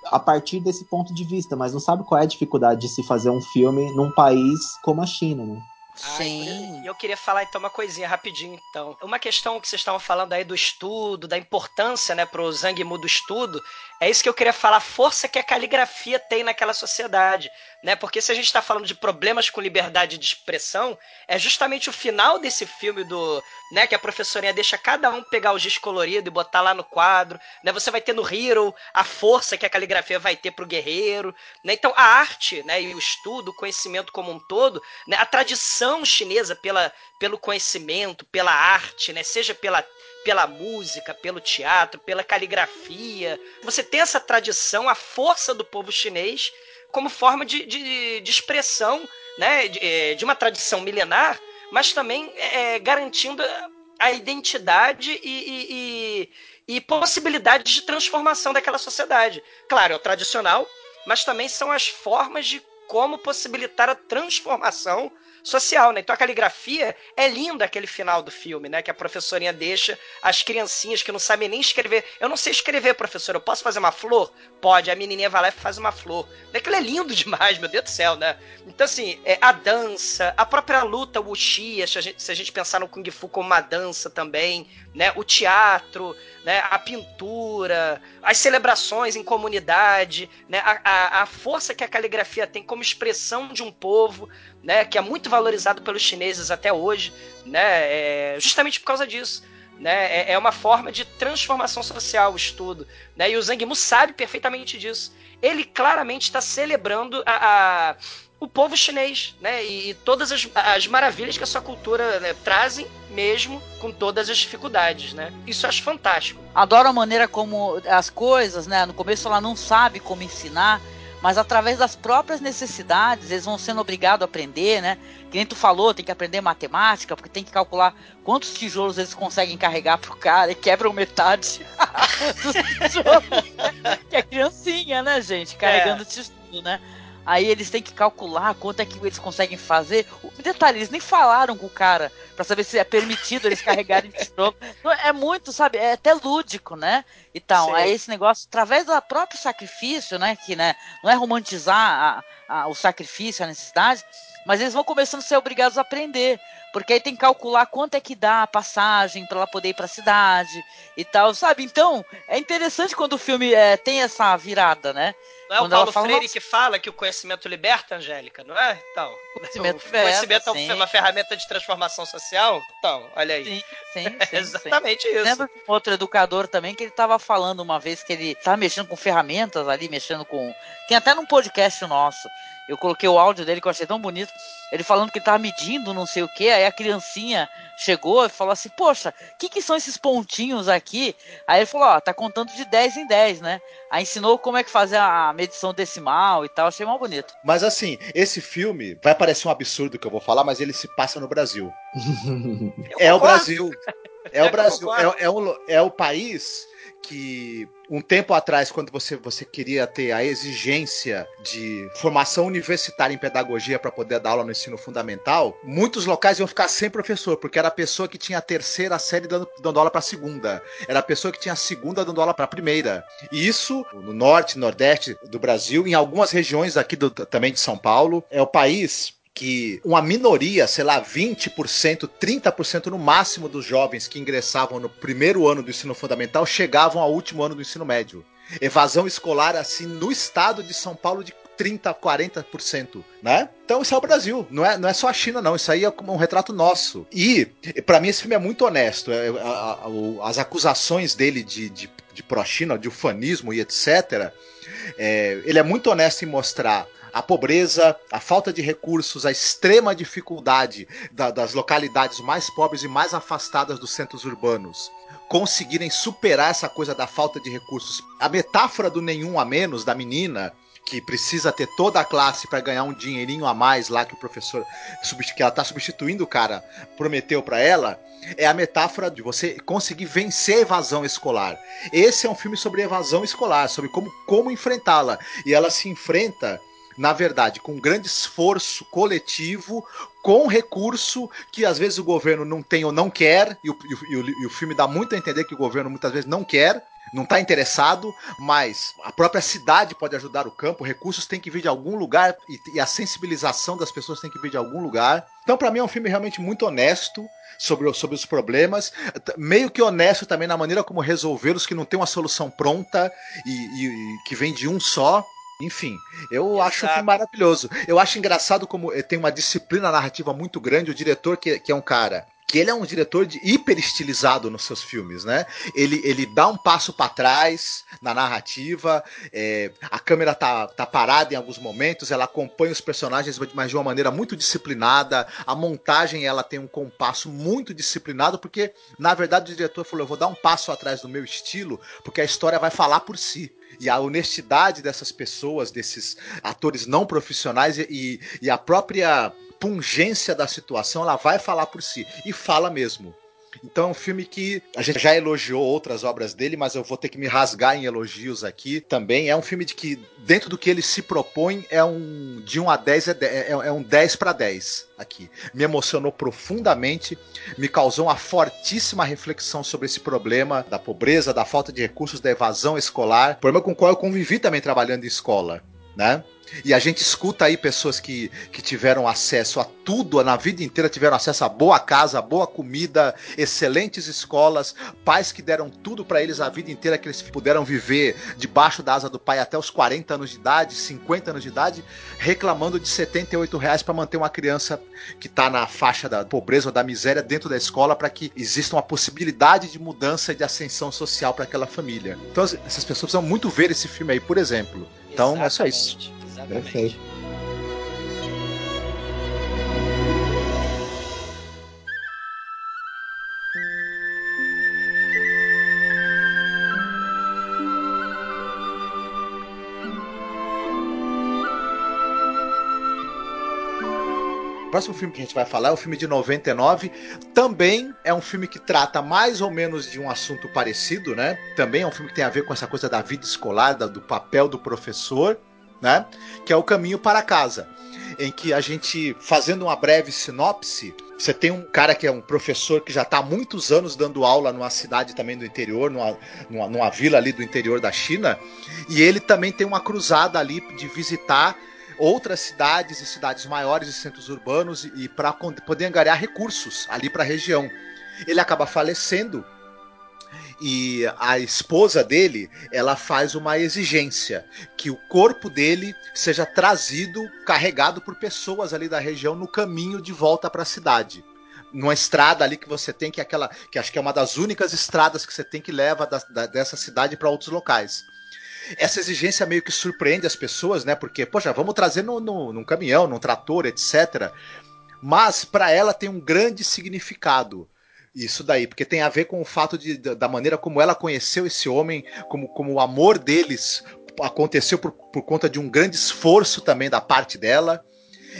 a partir desse ponto de vista, mas não sabe qual é a dificuldade de se fazer um filme num país como a China, né? Sim. E eu queria falar então uma coisinha rapidinho então. Uma questão que vocês estavam falando aí do estudo, da importância, né, pro Zhang Mu do estudo, é isso que eu queria falar, a força que a caligrafia tem naquela sociedade, né? Porque se a gente está falando de problemas com liberdade de expressão, é justamente o final desse filme do, né, que a professorinha deixa cada um pegar o giz colorido e botar lá no quadro, né? Você vai ter no Hero a força que a caligrafia vai ter pro guerreiro, né? Então a arte, né, e o estudo, o conhecimento como um todo, né, a tradição chinesa pela, pelo conhecimento, pela arte, né, seja pela pela música, pelo teatro, pela caligrafia. Você tem essa tradição, a força do povo chinês como forma de, de, de expressão né, de, é, de, uma tradição milenar, mas também é, garantindo a identidade e, e, e, possibilidade de transformação daquela sociedade. Claro, é o tradicional, mas também são as formas de como possibilitar a transformação social, né? Então a caligrafia é linda aquele final do filme, né? Que a professorinha deixa as criancinhas que não sabem nem escrever. Eu não sei escrever, professor, eu posso fazer uma flor? Pode. A menininha vai lá e faz uma flor. Aquilo é lindo demais, meu Deus do céu, né? Então, assim, é, a dança, a própria luta wuxia, se a, gente, se a gente pensar no Kung Fu como uma dança também, né? O teatro, né? A pintura, as celebrações em comunidade, né? A, a, a força que a caligrafia tem como expressão de um povo, né, que é muito valorizado pelos chineses até hoje, né, é, justamente por causa disso. Né, é, é uma forma de transformação social o estudo. Né, e o Zhang Mu sabe perfeitamente disso. Ele claramente está celebrando a, a, o povo chinês né, e, e todas as, as, maravilhas que a sua cultura né, trazem, mesmo com todas as dificuldades. Né. Isso eu acho fantástico. Adoro a maneira como as coisas, né, no começo ela não sabe como ensinar mas através das próprias necessidades, eles vão sendo obrigados a aprender, né? Que nem tu falou, tem que aprender matemática, porque tem que calcular quantos tijolos eles conseguem carregar pro cara e quebram metade dos tijolos. que é criancinha, né, gente? Carregando é. tijolo, né? Aí eles têm que calcular quanto é que eles conseguem fazer. O detalhe, eles nem falaram com o cara para saber se é permitido eles carregarem. Então, é muito, sabe? É até lúdico, né? E. Sim. Aí esse negócio, através do próprio sacrifício, né? Que né, não é romantizar a, a, o sacrifício, a necessidade, mas eles vão começando a ser obrigados a aprender. Porque aí tem que calcular quanto é que dá a passagem para ela poder ir para a cidade e tal, sabe? Então, é interessante quando o filme é, tem essa virada, né? Não é Quando o Paulo fala, Freire que fala que o conhecimento liberta, Angélica, não é? Então, o conhecimento, o conhecimento é uma ferramenta de transformação social? Então, olha aí. Sim, sim, sim é exatamente sim. isso. Lembra de um outro educador também que ele estava falando uma vez que ele estava mexendo com ferramentas ali, mexendo com. Tem até num podcast nosso eu coloquei o áudio dele que eu achei tão bonito. Ele falando que tava medindo não sei o que. Aí a criancinha chegou e falou assim: Poxa, o que, que são esses pontinhos aqui? Aí ele falou: Ó, tá contando de 10 em 10, né? Aí ensinou como é que fazer a medição decimal e tal. Achei mal bonito. Mas assim, esse filme vai parecer um absurdo que eu vou falar, mas ele se passa no Brasil. é o Brasil. É o Brasil. É, é, o, é o país que um tempo atrás, quando você, você queria ter a exigência de formação universitária em pedagogia para poder dar aula no ensino fundamental, muitos locais iam ficar sem professor, porque era a pessoa que tinha a terceira série dando, dando aula para a segunda, era a pessoa que tinha a segunda dando aula para a primeira. E isso, no norte, nordeste do Brasil, em algumas regiões aqui do, também de São Paulo, é o país que uma minoria, sei lá, 20%, 30% no máximo dos jovens que ingressavam no primeiro ano do ensino fundamental chegavam ao último ano do ensino médio. Evasão escolar, assim, no estado de São Paulo, de 30%, 40%, né? Então isso é o Brasil, não é, não é só a China, não. Isso aí é um retrato nosso. E, para mim, esse filme é muito honesto. É, a, as acusações dele de, de, de pró-China, de ufanismo e etc., é, ele é muito honesto em mostrar a pobreza, a falta de recursos, a extrema dificuldade da, das localidades mais pobres e mais afastadas dos centros urbanos conseguirem superar essa coisa da falta de recursos. A metáfora do nenhum a menos da menina que precisa ter toda a classe para ganhar um dinheirinho a mais lá que o professor que ela está substituindo o cara prometeu para ela é a metáfora de você conseguir vencer a evasão escolar. Esse é um filme sobre evasão escolar, sobre como como enfrentá-la e ela se enfrenta na verdade, com um grande esforço coletivo, com recurso que às vezes o governo não tem ou não quer, e o, e o, e o filme dá muito a entender que o governo muitas vezes não quer, não está interessado, mas a própria cidade pode ajudar o campo, recursos têm que vir de algum lugar e, e a sensibilização das pessoas tem que vir de algum lugar. Então, para mim, é um filme realmente muito honesto sobre, sobre os problemas, meio que honesto também na maneira como resolvê-los, que não tem uma solução pronta e, e, e que vem de um só. Enfim, eu Exato. acho que maravilhoso. Eu acho engraçado como tem uma disciplina narrativa muito grande. O diretor, que, que é um cara que ele é um diretor de hiper estilizado nos seus filmes, né? Ele, ele dá um passo para trás na narrativa, é, a câmera tá, tá parada em alguns momentos, ela acompanha os personagens, mas de uma maneira muito disciplinada. A montagem ela tem um compasso muito disciplinado, porque na verdade o diretor falou: eu vou dar um passo atrás do meu estilo, porque a história vai falar por si e a honestidade dessas pessoas, desses atores não profissionais e, e a própria pungência da situação, ela vai falar por si. E fala mesmo. Então é um filme que a gente já elogiou outras obras dele, mas eu vou ter que me rasgar em elogios aqui também. É um filme de que, dentro do que ele se propõe, é um de 1 a 10 é, é, é um 10 para 10 aqui. Me emocionou profundamente, me causou uma fortíssima reflexão sobre esse problema da pobreza, da falta de recursos, da evasão escolar, problema com o qual eu convivi também trabalhando em escola, né? E a gente escuta aí pessoas que, que tiveram acesso a tudo na vida inteira, tiveram acesso a boa casa, boa comida, excelentes escolas, pais que deram tudo para eles a vida inteira, que eles puderam viver debaixo da asa do pai até os 40 anos de idade, 50 anos de idade, reclamando de 78 reais para manter uma criança que está na faixa da pobreza ou da miséria dentro da escola para que exista uma possibilidade de mudança e de ascensão social para aquela família. Então essas pessoas precisam muito ver esse filme aí, por exemplo. Então Exatamente. é só isso. Exatamente. Perfeito. O próximo filme que a gente vai falar é o filme de 99. Também é um filme que trata mais ou menos de um assunto parecido, né? Também é um filme que tem a ver com essa coisa da vida escolar, do papel do professor né? Que é o caminho para casa, em que a gente, fazendo uma breve sinopse, você tem um cara que é um professor que já está há muitos anos dando aula numa cidade também do interior, numa, numa, numa vila ali do interior da China, e ele também tem uma cruzada ali de visitar outras cidades e cidades maiores e centros urbanos e, e para poder angariar recursos ali para a região. Ele acaba falecendo e a esposa dele, ela faz uma exigência que o corpo dele seja trazido, carregado por pessoas ali da região no caminho de volta para a cidade numa estrada ali que você tem, que é aquela. que acho que é uma das únicas estradas que você tem que leva da, da, dessa cidade para outros locais. Essa exigência meio que surpreende as pessoas, né? Porque, poxa, vamos trazer no, no, num caminhão, num trator, etc. Mas para ela tem um grande significado. Isso daí, porque tem a ver com o fato de, da maneira como ela conheceu esse homem, como, como o amor deles aconteceu por, por conta de um grande esforço também da parte dela.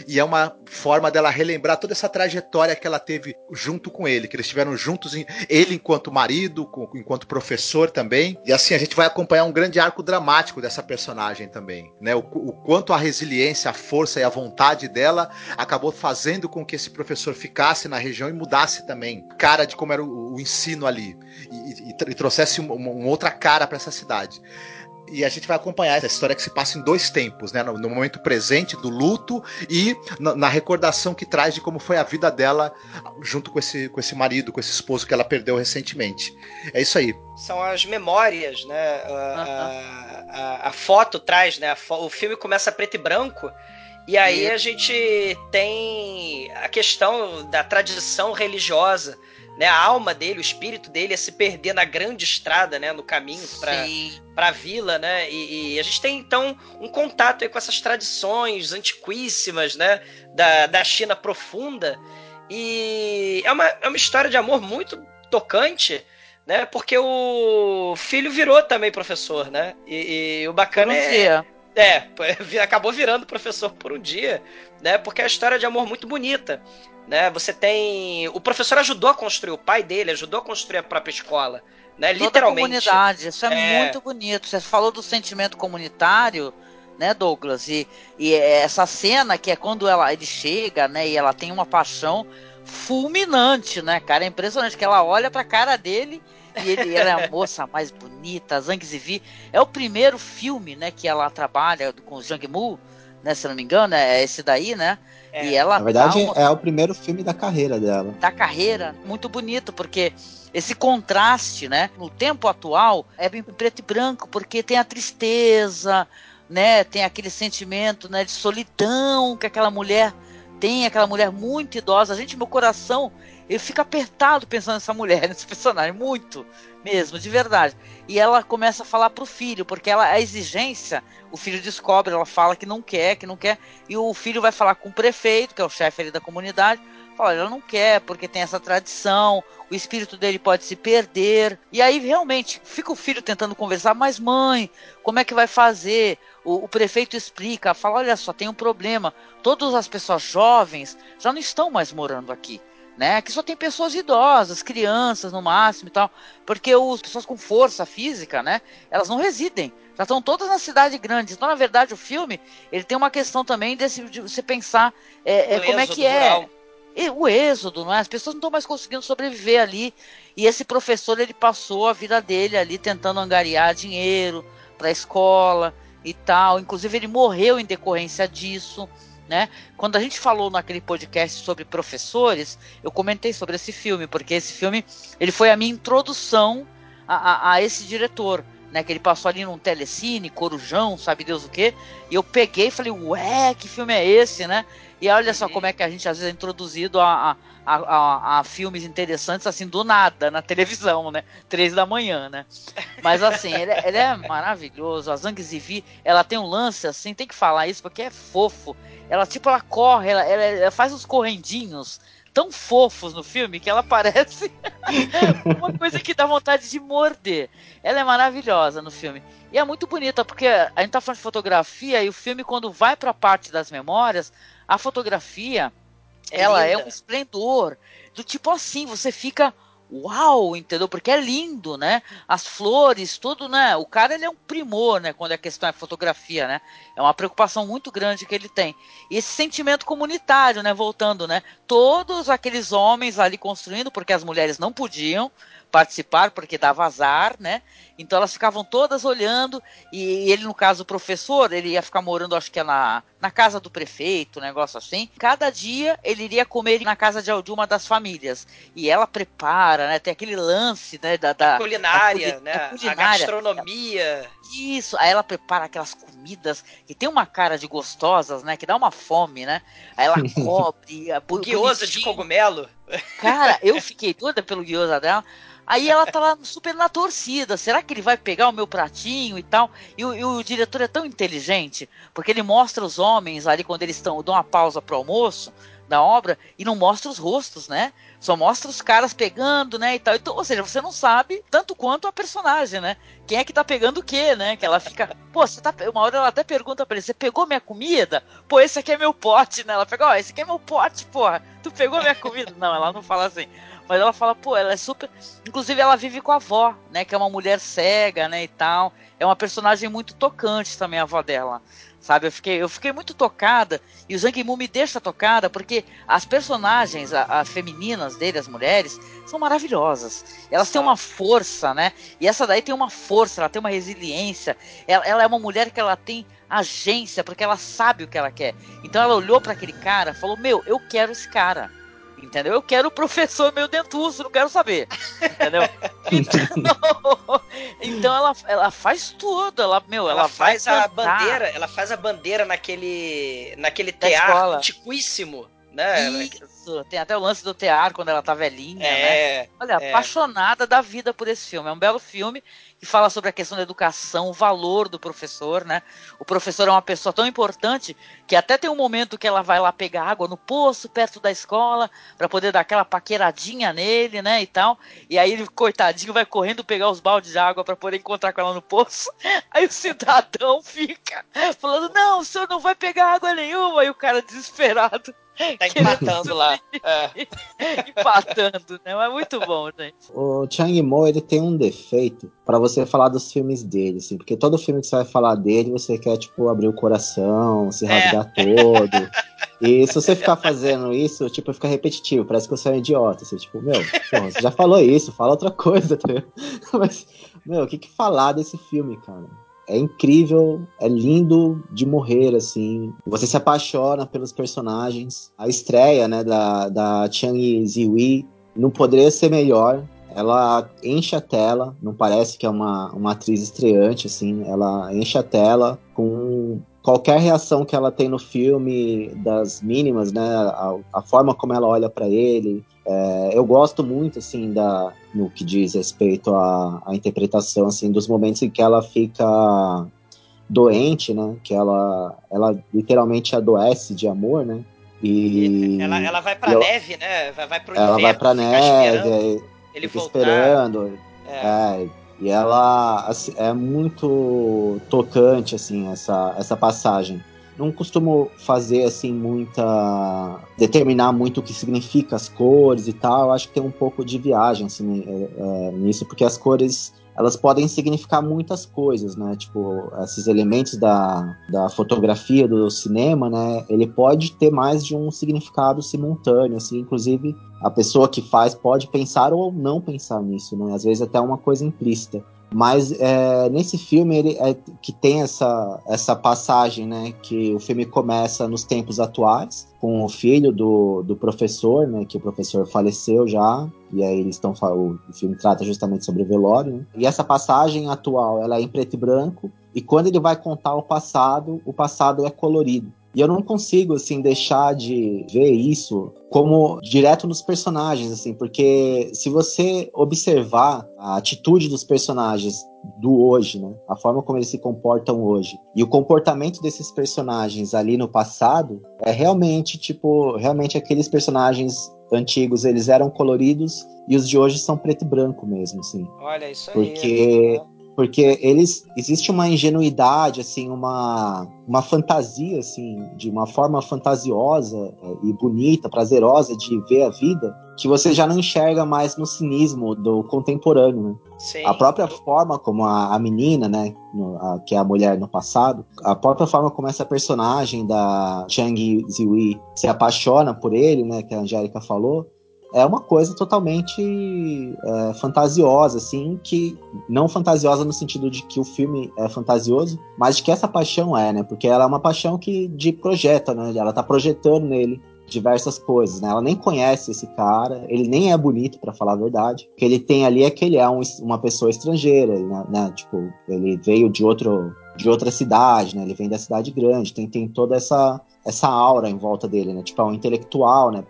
E é uma forma dela relembrar toda essa trajetória que ela teve junto com ele, que eles estiveram juntos, ele enquanto marido, enquanto professor também. E assim a gente vai acompanhar um grande arco dramático dessa personagem também, né? O, o quanto a resiliência, a força e a vontade dela acabou fazendo com que esse professor ficasse na região e mudasse também cara de como era o, o ensino ali e, e, e trouxesse uma outra cara para essa cidade e a gente vai acompanhar essa história que se passa em dois tempos, né? No, no momento presente do luto e na, na, recordação que traz de como foi a vida dela junto com esse, com esse marido, com esse esposo que ela perdeu recentemente. É isso aí. São as memórias, né? A, a, a foto traz, né? o filme começa preto e branco. E aí a gente tem a questão da tradição religiosa né, a alma dele, o espírito dele ia se perder na grande estrada, né, no caminho para a vila, né, e, e, a gente tem então um contato com essas tradições antiquíssimas, né, da, da China profunda, e é uma, é uma história de amor muito tocante, né, porque o filho virou também professor, né, e, e o bacana é... É, acabou virando professor por um dia, né? Porque é uma história de amor muito bonita né? Você tem o professor ajudou a construir o pai dele, ajudou a construir a própria escola, né? Toda Literalmente. A comunidade, isso é, é, muito bonito. Você falou do sentimento comunitário, né, Douglas? E, e essa cena que é quando ela ele chega, né, e ela tem uma paixão fulminante, né, cara? É impressionante que ela olha pra cara dele e ele, ela é a moça mais bonita, Zhang Zivi. É o primeiro filme, né, que ela trabalha com o Zhang Mu, né, se não me engano, é esse daí, né? É. E ela Na verdade, uma... é o primeiro filme da carreira dela. Da carreira, muito bonito, porque esse contraste, né? No tempo atual, é em preto e branco, porque tem a tristeza, né? Tem aquele sentimento né, de solidão que aquela mulher tem, aquela mulher muito idosa. Gente, meu coração, ele fica apertado pensando nessa mulher, nesse personagem, muito mesmo, de verdade. E ela começa a falar pro filho, porque ela a exigência, o filho descobre, ela fala que não quer, que não quer, e o filho vai falar com o prefeito, que é o chefe ali da comunidade, fala, ela não quer, porque tem essa tradição, o espírito dele pode se perder. E aí realmente fica o filho tentando conversar, mas mãe, como é que vai fazer? O, o, prefeito explica, fala: olha só, tem um problema. Todas as pessoas jovens já não estão mais morando aqui né? Que só tem pessoas idosas, crianças no máximo e tal, porque as pessoas com força física, né? Elas não residem, já estão todas na cidade grande. Então, na verdade, o filme ele tem uma questão também desse, de você pensar é, é, como é que é o êxodo, não é? As pessoas não estão mais conseguindo sobreviver ali. E esse professor ele passou a vida dele ali tentando angariar dinheiro para a escola e tal. Inclusive ele morreu em decorrência disso. Né? Quando a gente falou naquele podcast sobre professores, eu comentei sobre esse filme, porque esse filme ele foi a minha introdução a, a, a esse diretor. Né, que ele passou ali num telecine, Corujão, sabe Deus o que, e eu peguei e falei, ué, que filme é esse, né? E olha só como é que a gente às vezes é introduzido a, a, a, a, filmes interessantes assim do nada na televisão, né? Três da manhã, né? Mas assim, ele, ele é maravilhoso. A Zhang Zivi, ela tem um lance assim, tem que falar isso porque é fofo. Ela tipo ela corre, ela, ela, ela faz uns correndinhos tão fofos no filme que ela parece uma coisa que dá vontade de morder. Ela é maravilhosa no filme. E é muito bonita, porque a gente tá falando de fotografia e o filme, quando vai pra parte das memórias, a fotografia, é ela linda. é um esplendor. Do tipo assim, você fica uau, entendeu? Porque é lindo, né? As flores, tudo, né? O cara ele é um primor, né? Quando a questão é fotografia, né? É uma preocupação muito grande que ele tem. E esse sentimento comunitário, né? Voltando, né? Todos aqueles homens ali construindo, porque as mulheres não podiam, participar porque dava azar, né? Então elas ficavam todas olhando e ele, no caso, o professor, ele ia ficar morando, acho que é na, na casa do prefeito, um negócio assim. Cada dia ele iria comer na casa de, uma das famílias e ela prepara, né? Tem aquele lance, né? Da, da culinária, da, né? A, culinária. a gastronomia. Isso, aí ela prepara aquelas comidas que tem uma cara de gostosas, né? Que dá uma fome, né? Aí ela cobre. o guiosa de cogumelo. Cara, eu fiquei doida pelo guiosa dela. Aí ela tá lá super na torcida. Será que ele vai pegar o meu pratinho e tal? E o, e o diretor é tão inteligente, porque ele mostra os homens ali quando eles estão, dão uma pausa pro almoço, da obra e não mostra os rostos, né? Só mostra os caras pegando, né, e tal. Então, ou seja, você não sabe tanto quanto a personagem, né? Quem é que tá pegando o quê, né? Que ela fica, pô, você tá. Uma hora ela até pergunta pra ele: você pegou minha comida? Pô, esse aqui é meu pote, né? Ela pega, ó, oh, esse aqui é meu pote, porra. Tu pegou minha comida? Não, ela não fala assim. Mas ela fala, pô, ela é super. Inclusive, ela vive com a avó, né? Que é uma mulher cega, né? E tal. É uma personagem muito tocante também, a avó dela sabe? Eu fiquei, eu fiquei muito tocada e o Zhang Mu me deixa tocada porque as personagens, as femininas dele, as mulheres, são maravilhosas. Elas têm uma força, né? E essa daí tem uma força, ela tem uma resiliência. Ela, ela é uma mulher que ela tem agência porque ela sabe o que ela quer. Então ela olhou para aquele cara, falou: "Meu, eu quero esse cara". Entendeu? Eu quero o professor meu dentuço, não quero saber. Entendeu? Então, então ela, ela faz tudo. Ela, meu, ela, ela faz a bandeira, ela faz a bandeira naquele naquele teatro antiquíssimo né? Tem até o lance do teatro quando ela tá velhinha, é, né? Olha, é. apaixonada da vida por esse filme. É um belo filme que fala sobre a questão da educação, o valor do professor, né? O professor é uma pessoa tão importante que até tem um momento que ela vai lá pegar água no poço perto da escola para poder dar aquela paqueradinha nele, né, e tal. E aí ele, coitadinho, vai correndo pegar os baldes de água para poder encontrar com ela no poço. Aí o cidadão fica falando: "Não, o senhor não vai pegar água nenhuma". E o cara desesperado Tá empatando lá. É. empatando, né? Mas é muito bom, gente. O Chang Mo, ele tem um defeito para você falar dos filmes dele, assim, porque todo filme que você vai falar dele, você quer, tipo, abrir o coração, se é. rasgar é. todo. E se você ficar fazendo isso, tipo, fica repetitivo, parece que você é um idiota. Assim, tipo, meu, porra, você já falou isso, fala outra coisa, tá? Mas, meu, o que, que falar desse filme, cara? É incrível, é lindo de morrer, assim. Você se apaixona pelos personagens. A estreia, né, da, da Chang Ziwi não poderia ser melhor. Ela enche a tela, não parece que é uma, uma atriz estreante, assim. Ela enche a tela com qualquer reação que ela tem no filme, das mínimas, né? A, a forma como ela olha para ele. É, eu gosto muito, assim, da, no que diz respeito à, à interpretação, assim, dos momentos em que ela fica doente, né? Que ela, ela literalmente adoece de amor, né? E ela, ela vai pra eu, neve, né? Vai, vai pro ela inverno, vai pra neve, ele fica esperando. É. é. e ela assim, é muito tocante, assim, essa, essa passagem não costumo fazer assim muita determinar muito o que significa as cores e tal. Acho que tem um pouco de viagem assim, é, é, nisso, porque as cores elas podem significar muitas coisas, né? Tipo, esses elementos da, da fotografia do cinema, né? Ele pode ter mais de um significado simultâneo, assim. Inclusive, a pessoa que faz pode pensar ou não pensar nisso, né? Às vezes até uma coisa implícita. Mas é, nesse filme ele é, que tem essa, essa passagem, né? Que o filme começa nos tempos atuais, com o filho do, do professor, né? Que o professor faleceu já, e aí eles estão o, o filme trata justamente sobre o velório. Né? E essa passagem atual, ela é em preto e branco, e quando ele vai contar o passado, o passado é colorido. E eu não consigo, assim, deixar de ver isso como direto nos personagens, assim, porque se você observar a atitude dos personagens do hoje, né, a forma como eles se comportam hoje, e o comportamento desses personagens ali no passado, é realmente, tipo, realmente aqueles personagens antigos, eles eram coloridos e os de hoje são preto e branco mesmo, assim. Olha, isso aí. Porque né? Porque eles existe uma ingenuidade assim uma uma fantasia assim de uma forma fantasiosa é, e bonita prazerosa de ver a vida que você já não enxerga mais no cinismo do contemporâneo né? Sim. a própria forma como a, a menina né no, a, que é a mulher no passado a própria forma como essa personagem da Chang Ziwi se apaixona por ele né que a Angélica falou é uma coisa totalmente é, fantasiosa, assim, que não fantasiosa no sentido de que o filme é fantasioso, mas de que essa paixão é, né? Porque ela é uma paixão que de projeta, né? Ela tá projetando nele diversas coisas, né? Ela nem conhece esse cara, ele nem é bonito para falar a verdade. O que ele tem ali é que ele é um, uma pessoa estrangeira, né? né? Tipo, ele veio de outro de outra cidade, né? Ele vem da cidade grande, tem, tem toda essa essa aura em volta dele, né? Tipo, é um intelectual, né?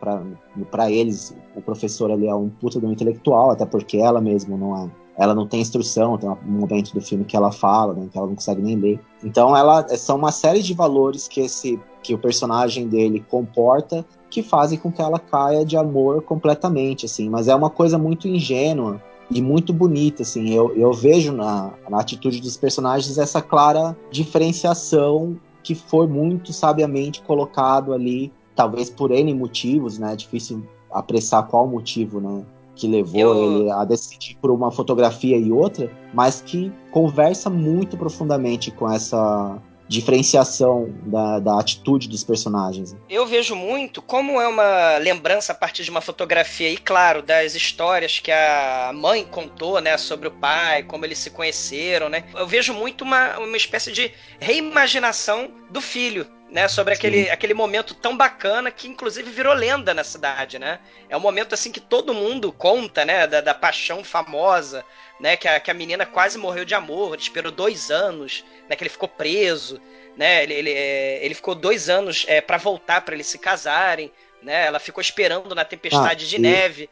Pra eles, o professor ali é um puta de um intelectual, até porque ela mesmo não é. Ela não tem instrução, tem um momento do filme que ela fala, né? Que ela não consegue nem ler. Então, ela são uma série de valores que esse que o personagem dele comporta que fazem com que ela caia de amor completamente, assim. Mas é uma coisa muito ingênua e muito bonita, assim. Eu, eu vejo na, na atitude dos personagens essa clara diferenciação que foi muito sabiamente colocado ali, talvez por N motivos, né? É difícil apressar qual motivo, né? Que levou eu... ele a decidir por uma fotografia e outra, mas que conversa muito profundamente com essa diferenciação da, da atitude dos personagens. Eu vejo muito como é uma lembrança a partir de uma fotografia e claro das histórias que a mãe contou, né, sobre o pai, como eles se conheceram, né. Eu vejo muito uma, uma espécie de reimaginação do filho, né, sobre aquele, aquele momento tão bacana que inclusive virou lenda na cidade, né? É um momento assim que todo mundo conta, né, da, da paixão famosa, né, que a, que a menina quase morreu de amor, ele esperou dois anos, né, que ele ficou preso, né, ele, ele, é, ele ficou dois anos é, para voltar para eles se casarem, né? Ela ficou esperando na tempestade ah, de e, neve.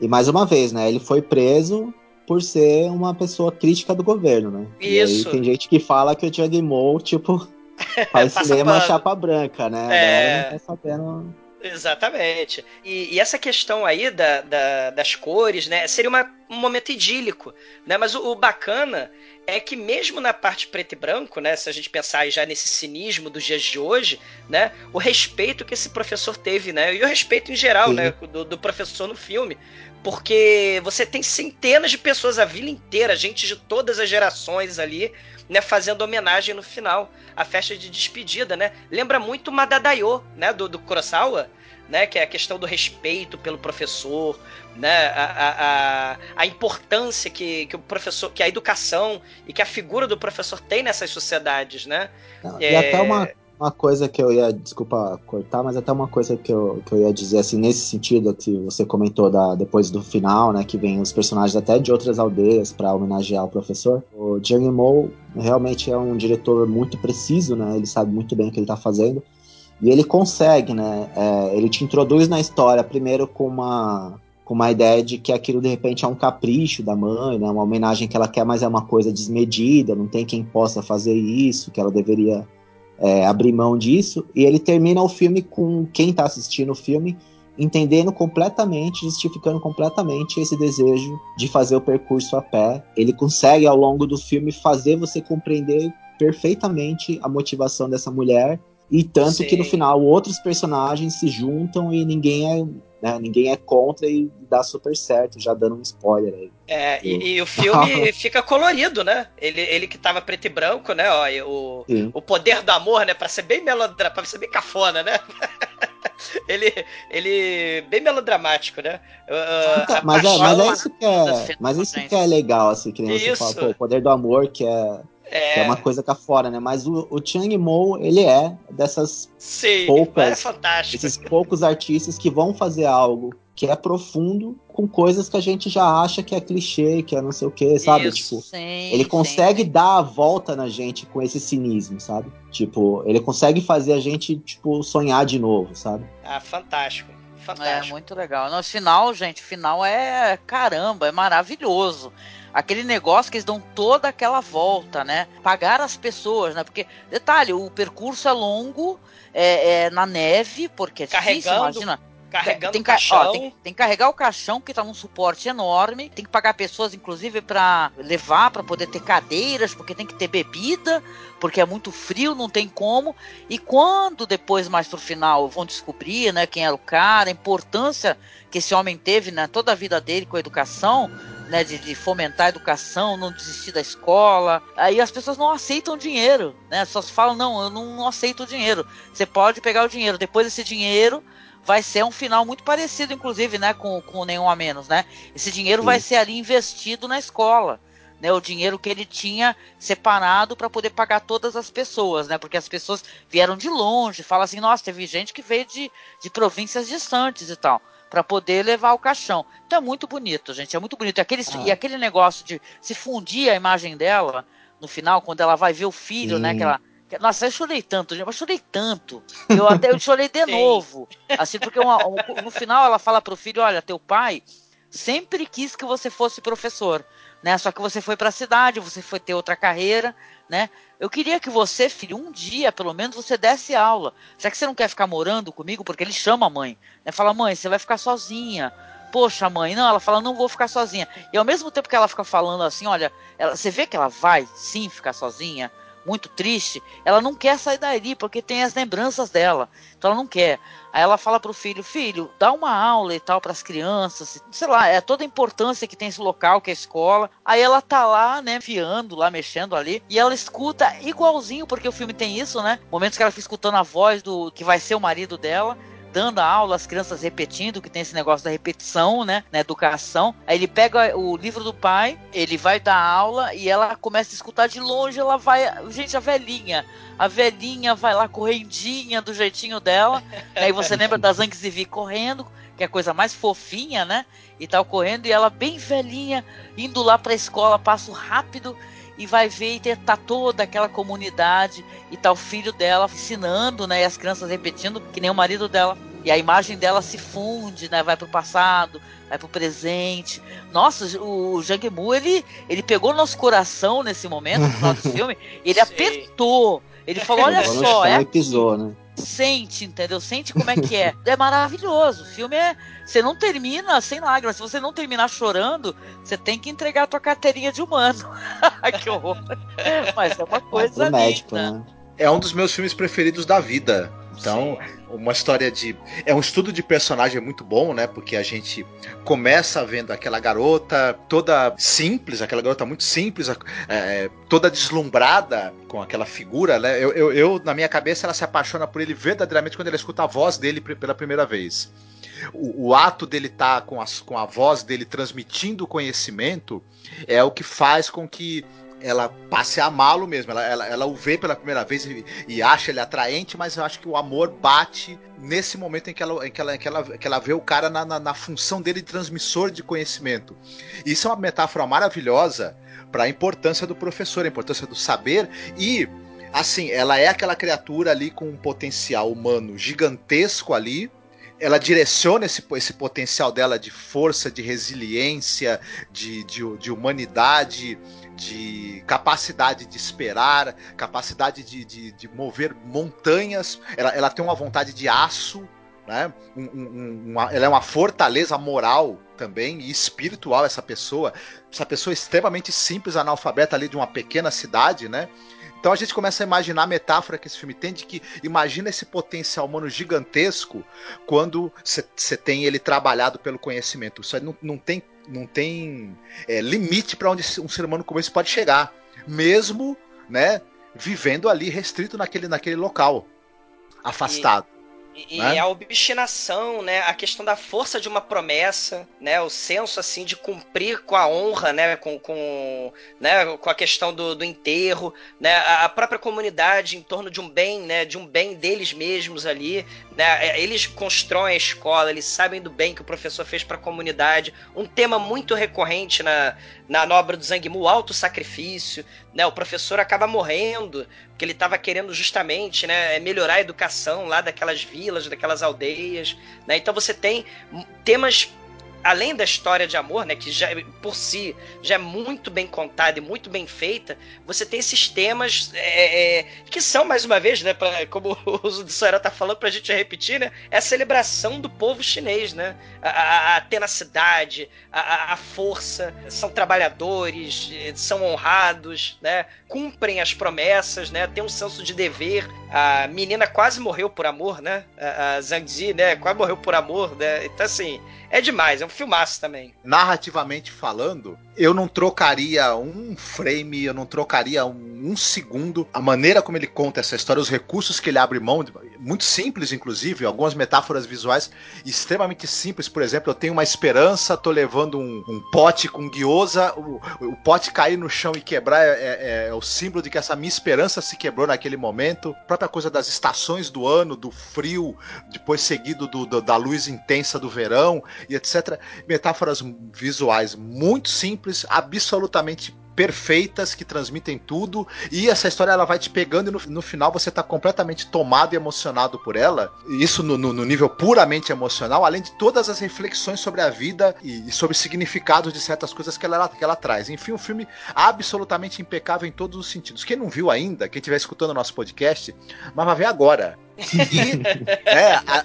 E mais uma vez, né, ele foi preso por ser uma pessoa crítica do governo, né? Isso. E aí tem gente que fala que o Tiago Moe, tipo Faz cinema pano. chapa branca, né? É... Agora não tá sabendo. Exatamente. E, e, essa questão aí da, da, das cores, né? Seria uma, um momento idílico, né? Mas o, o, bacana é que mesmo na parte preto e branco, né? Se a gente pensar já nesse cinismo dos dias de hoje, né? O respeito que esse professor teve, né? E o respeito em geral, Sim. né? Do, do professor no filme. Porque você tem centenas de pessoas, a vila inteira, gente de todas as gerações ali, né, fazendo homenagem no final, a festa de despedida, né? Lembra muito Madadayo, né, do, do Kurosawa, né, que é a questão do respeito pelo professor, né, a, a, a importância que, que o professor, que a educação e que a figura do professor tem nessas sociedades, né? e é... até uma uma coisa que eu ia, desculpa cortar, mas até uma coisa que eu, que eu ia dizer, assim, nesse sentido que você comentou da, depois do final, né, que vem os personagens até de outras aldeias para homenagear o professor. O Jang Mo realmente é um diretor muito preciso, né, ele sabe muito bem o que ele está fazendo, e ele consegue, né, é, ele te introduz na história primeiro com uma com uma ideia de que aquilo de repente é um capricho da mãe, né, uma homenagem que ela quer, mas é uma coisa desmedida, não tem quem possa fazer isso, que ela deveria é, abrir mão disso, e ele termina o filme com quem está assistindo o filme entendendo completamente, justificando completamente esse desejo de fazer o percurso a pé. Ele consegue, ao longo do filme, fazer você compreender perfeitamente a motivação dessa mulher e tanto Sim. que no final outros personagens se juntam e ninguém é, né, ninguém é contra e dá super certo, já dando um spoiler aí. É, e, e o filme fica colorido, né? Ele, ele que tava preto e branco, né? Ó, o, o poder do amor, né? Pra ser bem melodra, pra ser bem cafona, né? ele, ele bem melodramático, né? Uh, mas, é, mas é isso que é, mas isso que é legal, assim, que nem você fala, pô, o poder do amor que é é... Que é uma coisa cá fora, né? Mas o, o Chang Mo, ele é dessas Sim, poucas. É esses poucos artistas que vão fazer algo que é profundo com coisas que a gente já acha que é clichê, que é não sei o que, sabe? Isso, tipo, sim, ele consegue sim. dar a volta na gente com esse cinismo, sabe? Tipo, ele consegue fazer a gente, tipo, sonhar de novo, sabe? Ah, fantástico. É, fantástico. É muito legal. No final, gente, final é caramba, é maravilhoso aquele negócio que eles dão toda aquela volta, né? Pagar as pessoas, né? Porque, detalhe, o percurso é longo, é, é na neve, porque é Carregando. difícil, imagina. Carregando tem, o caixão. Ó, tem, tem, que carregar o caixão, que tá num suporte enorme. Tem que pagar pessoas, inclusive, para levar, para poder ter cadeiras, porque tem que ter bebida, porque é muito frio, não tem como. E quando depois, mais pro final, vão descobrir, né, quem era o cara, a importância que esse homem teve, né, toda a vida dele com a educação, né, de, de, fomentar a educação, não desistir da escola. Aí as pessoas não aceitam dinheiro, né? Só falam, não, eu não, não aceito o dinheiro. Você pode pegar o dinheiro. Depois esse dinheiro vai ser um final muito parecido, inclusive, né, com, com nenhum a menos, né? Esse dinheiro Sim. vai ser ali investido na escola. Né, o dinheiro que ele tinha separado para poder pagar todas as pessoas, né? Porque as pessoas vieram de longe, fala assim, nossa, teve gente que veio de, de províncias distantes e tal para poder levar o caixão. Então é muito bonito, gente, é muito bonito. E aquele, ah. e aquele negócio de se fundir a imagem dela no final, quando ela vai ver o filho, né, Sim. né? Que ela, nossa, eu chorei tanto, gente, eu chorei tanto. Eu até eu chorei de novo. Assim, porque uma, um, no final ela fala pro filho, olha, teu pai sempre quis que você fosse professor. né? Só que você foi para a cidade, você foi ter outra carreira, né? Eu queria que você, filho, um dia, pelo menos, você desse aula. Será que você não quer ficar morando comigo? Porque ele chama a mãe. Né? Fala, mãe, você vai ficar sozinha. Poxa, mãe, não, ela fala, não vou ficar sozinha. E ao mesmo tempo que ela fica falando assim, olha, ela, você vê que ela vai sim ficar sozinha, muito triste, ela não quer sair dali porque tem as lembranças dela. Então ela não quer. Aí ela fala pro filho, filho, dá uma aula e tal para as crianças, sei lá, é toda a importância que tem esse local, que é a escola. Aí ela tá lá, né, fiando lá, mexendo ali, e ela escuta igualzinho, porque o filme tem isso, né? Momentos que ela fica escutando a voz do que vai ser o marido dela dando a aula, as crianças repetindo, que tem esse negócio da repetição, né, na educação. Aí ele pega o livro do pai, ele vai dar aula e ela começa a escutar de longe, ela vai, gente, a velhinha, a velhinha vai lá correndinha do jeitinho dela. aí você lembra da Zhang Zivi correndo, que é a coisa mais fofinha, né? E tal correndo e ela bem velhinha indo lá para a escola, passo rápido e vai ver e tá toda aquela comunidade e tá o filho dela ensinando, né? E as crianças repetindo, que nem o marido dela. E a imagem dela se funde, né? Vai pro passado, vai pro presente. Nossa, o Jang Mu, ele, ele pegou nosso coração nesse momento, no final do filme, ele apertou. Ele falou, olha só, é. Pisou, né? Sente, entendeu? Sente como é que é. É maravilhoso. O filme é. Você não termina sem lágrimas. Se você não terminar chorando, você tem que entregar a tua carteirinha de humano. que horror. Mas é uma coisa. É médico, né? É um dos meus filmes preferidos da vida. Então, Sim. uma história de. É um estudo de personagem muito bom, né? Porque a gente começa vendo aquela garota toda simples, aquela garota muito simples, é, toda deslumbrada com aquela figura, né? Eu, eu, eu, na minha cabeça, ela se apaixona por ele verdadeiramente quando ela escuta a voz dele pela primeira vez. O, o ato dele estar tá com, com a voz dele transmitindo conhecimento é o que faz com que ela passe a amá-lo mesmo. Ela, ela, ela, o vê pela primeira vez e, e, acha ele atraente, mas eu acho que o amor bate nesse momento em que ela, em que ela, em que ela, que ela vê o cara na, na, na função dele de transmissor de conhecimento. Isso é uma metáfora maravilhosa para a importância do professor, a importância do saber e. Assim, ela é aquela criatura ali com um potencial humano gigantesco ali, ela direciona esse, esse potencial dela de força, de resiliência, de, de, de humanidade, de capacidade de esperar, capacidade de, de, de mover montanhas. Ela, ela, tem uma vontade de aço, né? Um, um, uma, ela é uma fortaleza moral também e espiritual essa pessoa. Essa pessoa extremamente simples, analfabeta ali de uma pequena cidade, né? Então a gente começa a imaginar a metáfora que esse filme tem de que imagina esse potencial humano gigantesco quando você tem ele trabalhado pelo conhecimento. Isso não, não tem, não tem é, limite para onde um ser humano como esse pode chegar, mesmo né, vivendo ali restrito naquele, naquele local, afastado. E, né? a obstinação, né? A questão da força de uma promessa, né? O senso, assim, de cumprir com a honra, né? Com, com, né? com a questão do, do enterro, né? A própria comunidade em torno de um bem, né? De um bem deles mesmos ali, né? É, eles constroem a escola, eles sabem do bem que o professor fez para a comunidade. Um tema muito recorrente na, na obra do Zhang Mu, alto sacrifício, né? O professor acaba morrendo porque ele estava querendo justamente, né, melhorar a educação lá daquelas vilas, daquelas aldeias, né? Então você tem temas além da história de amor, né, que já por si já é muito bem contada e muito bem feita, você tem esses temas é, é, que são, mais uma vez, né, pra, como o Soera tá falando pra gente repetir, né, é a celebração do povo chinês, né, a, a, a tenacidade, a, a, força, são trabalhadores, são honrados, né, cumprem as promessas, né, tem um senso de dever. A menina quase morreu por amor, né, a, a Zhang Zi, né, quase morreu por amor, né, então assim, é demais, é um filmaço também. Narrativamente falando, eu não trocaria um frame, eu não trocaria um, um, segundo. A maneira como ele conta essa história, os recursos que ele abre mão, muito simples, inclusive, algumas metáforas visuais extremamente simples. Por exemplo, eu tenho uma esperança, tô levando um, um pote com guiosa, o, o, pote cair no chão e quebrar é, é, é, o símbolo de que essa minha esperança se quebrou naquele momento. A própria coisa das estações do ano, do frio, depois seguido do, do, da luz intensa do verão e etc. Metáforas visuais muito simples, absolutamente perfeitas que transmitem tudo e essa história ela vai te pegando e no, no final você tá completamente tomado e emocionado por ela. Isso no, no, no, nível puramente emocional, além de todas as reflexões sobre a vida e, e sobre o significado de certas coisas que ela, que ela traz. Enfim, um filme absolutamente impecável em todos os sentidos. Quem não viu ainda, quem estiver escutando o nosso podcast, mas vai ver agora. é, a,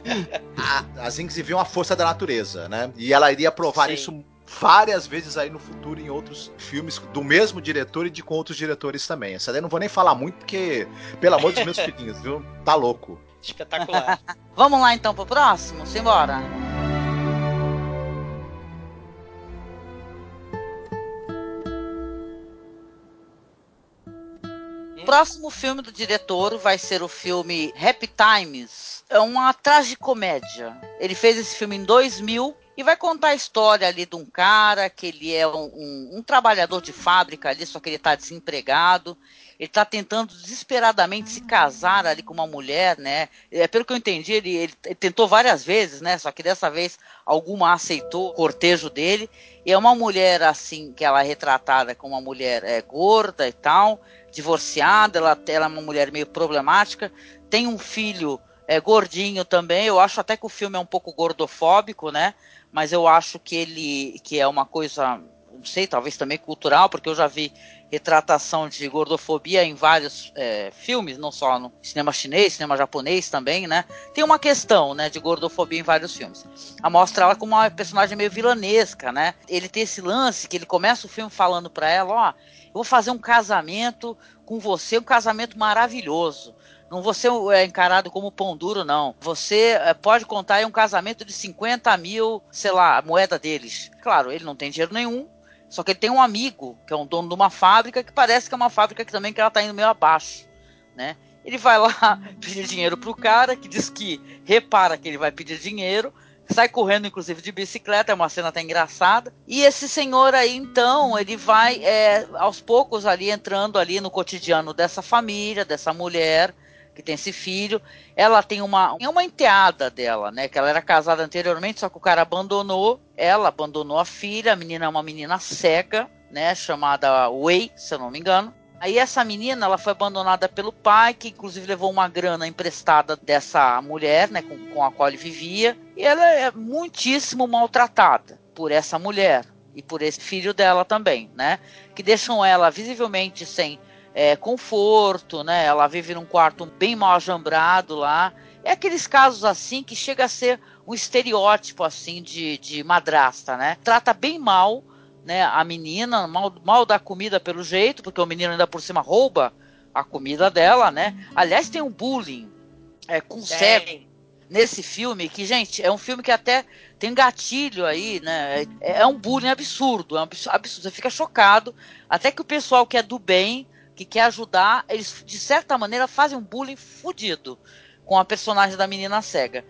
a, a Zinks viu a força da natureza, né? E ela iria provar Sim. isso várias vezes aí no futuro em outros filmes do mesmo diretor e de com outros diretores também. Essa daí não vou nem falar muito porque, pelo amor dos meus filhinhos, viu? Tá louco. Espetacular. Vamos lá então pro próximo? Simbora. O próximo filme do diretor vai ser o filme Happy Times. É uma tragicomédia. Ele fez esse filme em 2000 e vai contar a história ali de um cara que ele é um, um, um trabalhador de fábrica ali, só que ele está desempregado. Ele está tentando desesperadamente se casar ali com uma mulher, né? É, pelo que eu entendi, ele, ele, tentou várias vezes, né? Só que dessa vez alguma aceitou o cortejo dele. E é uma mulher assim, que ela é retratada como uma mulher é, gorda e tal, divorciada, ela, ela é uma mulher meio problemática, tem um filho é, gordinho também. Eu acho até que o filme é um pouco gordofóbico, né? Mas eu acho que ele que é uma coisa, não sei, talvez também cultural, porque eu já vi retratação de gordofobia em vários é, filmes, não só no cinema chinês, cinema japonês também, né? Tem uma questão, né, de gordofobia em vários filmes. A mostra ela como uma personagem meio vilanesca, né? Ele tem esse lance que ele começa o filme falando para ela, ó, eu vou fazer um casamento com você, um casamento maravilhoso. Não vou ser é, encarado como pão duro, não. Você é, pode contar em um casamento de 50 mil, sei lá, moeda deles. Claro, ele não tem dinheiro nenhum, só que ele tem um amigo, que é um dono de uma fábrica, que parece que é uma fábrica que também que ela tá indo meio abaixo, né? Ele vai lá pedir dinheiro pro cara, que diz que repara que ele vai pedir dinheiro, sai correndo, inclusive, de bicicleta, é uma cena até engraçada. E esse senhor aí, então, ele vai é, aos poucos ali entrando ali no cotidiano dessa família, dessa mulher, que tem esse filho. Ela tem uma, uma enteada dela, né? Que ela era casada anteriormente, só que o cara abandonou. Ela abandonou a filha. A menina é uma menina cega, né? Chamada Wei, se eu não me engano. Aí essa menina, ela foi abandonada pelo pai, que inclusive levou uma grana emprestada dessa mulher, né, com, com a qual ele vivia, e ela é muitíssimo maltratada por essa mulher e por esse filho dela também, né, que deixam ela visivelmente sem é, conforto, né? Ela vive num quarto bem mal ajambrado lá. É aqueles casos assim que chega a ser um estereótipo assim de, de madrasta, né? Trata bem mal, né? A menina, mal, mal dá comida pelo jeito, porque o menino ainda por cima rouba a comida dela, né? Aliás, tem um bullying é, com cego nesse filme que, gente, é um filme que até tem gatilho aí, né? É, é um bullying absurdo, é um absurdo. Você fica chocado. Até que o pessoal que é do bem que quer ajudar, eles de certa maneira fazem um bullying fudido com a personagem da menina cega.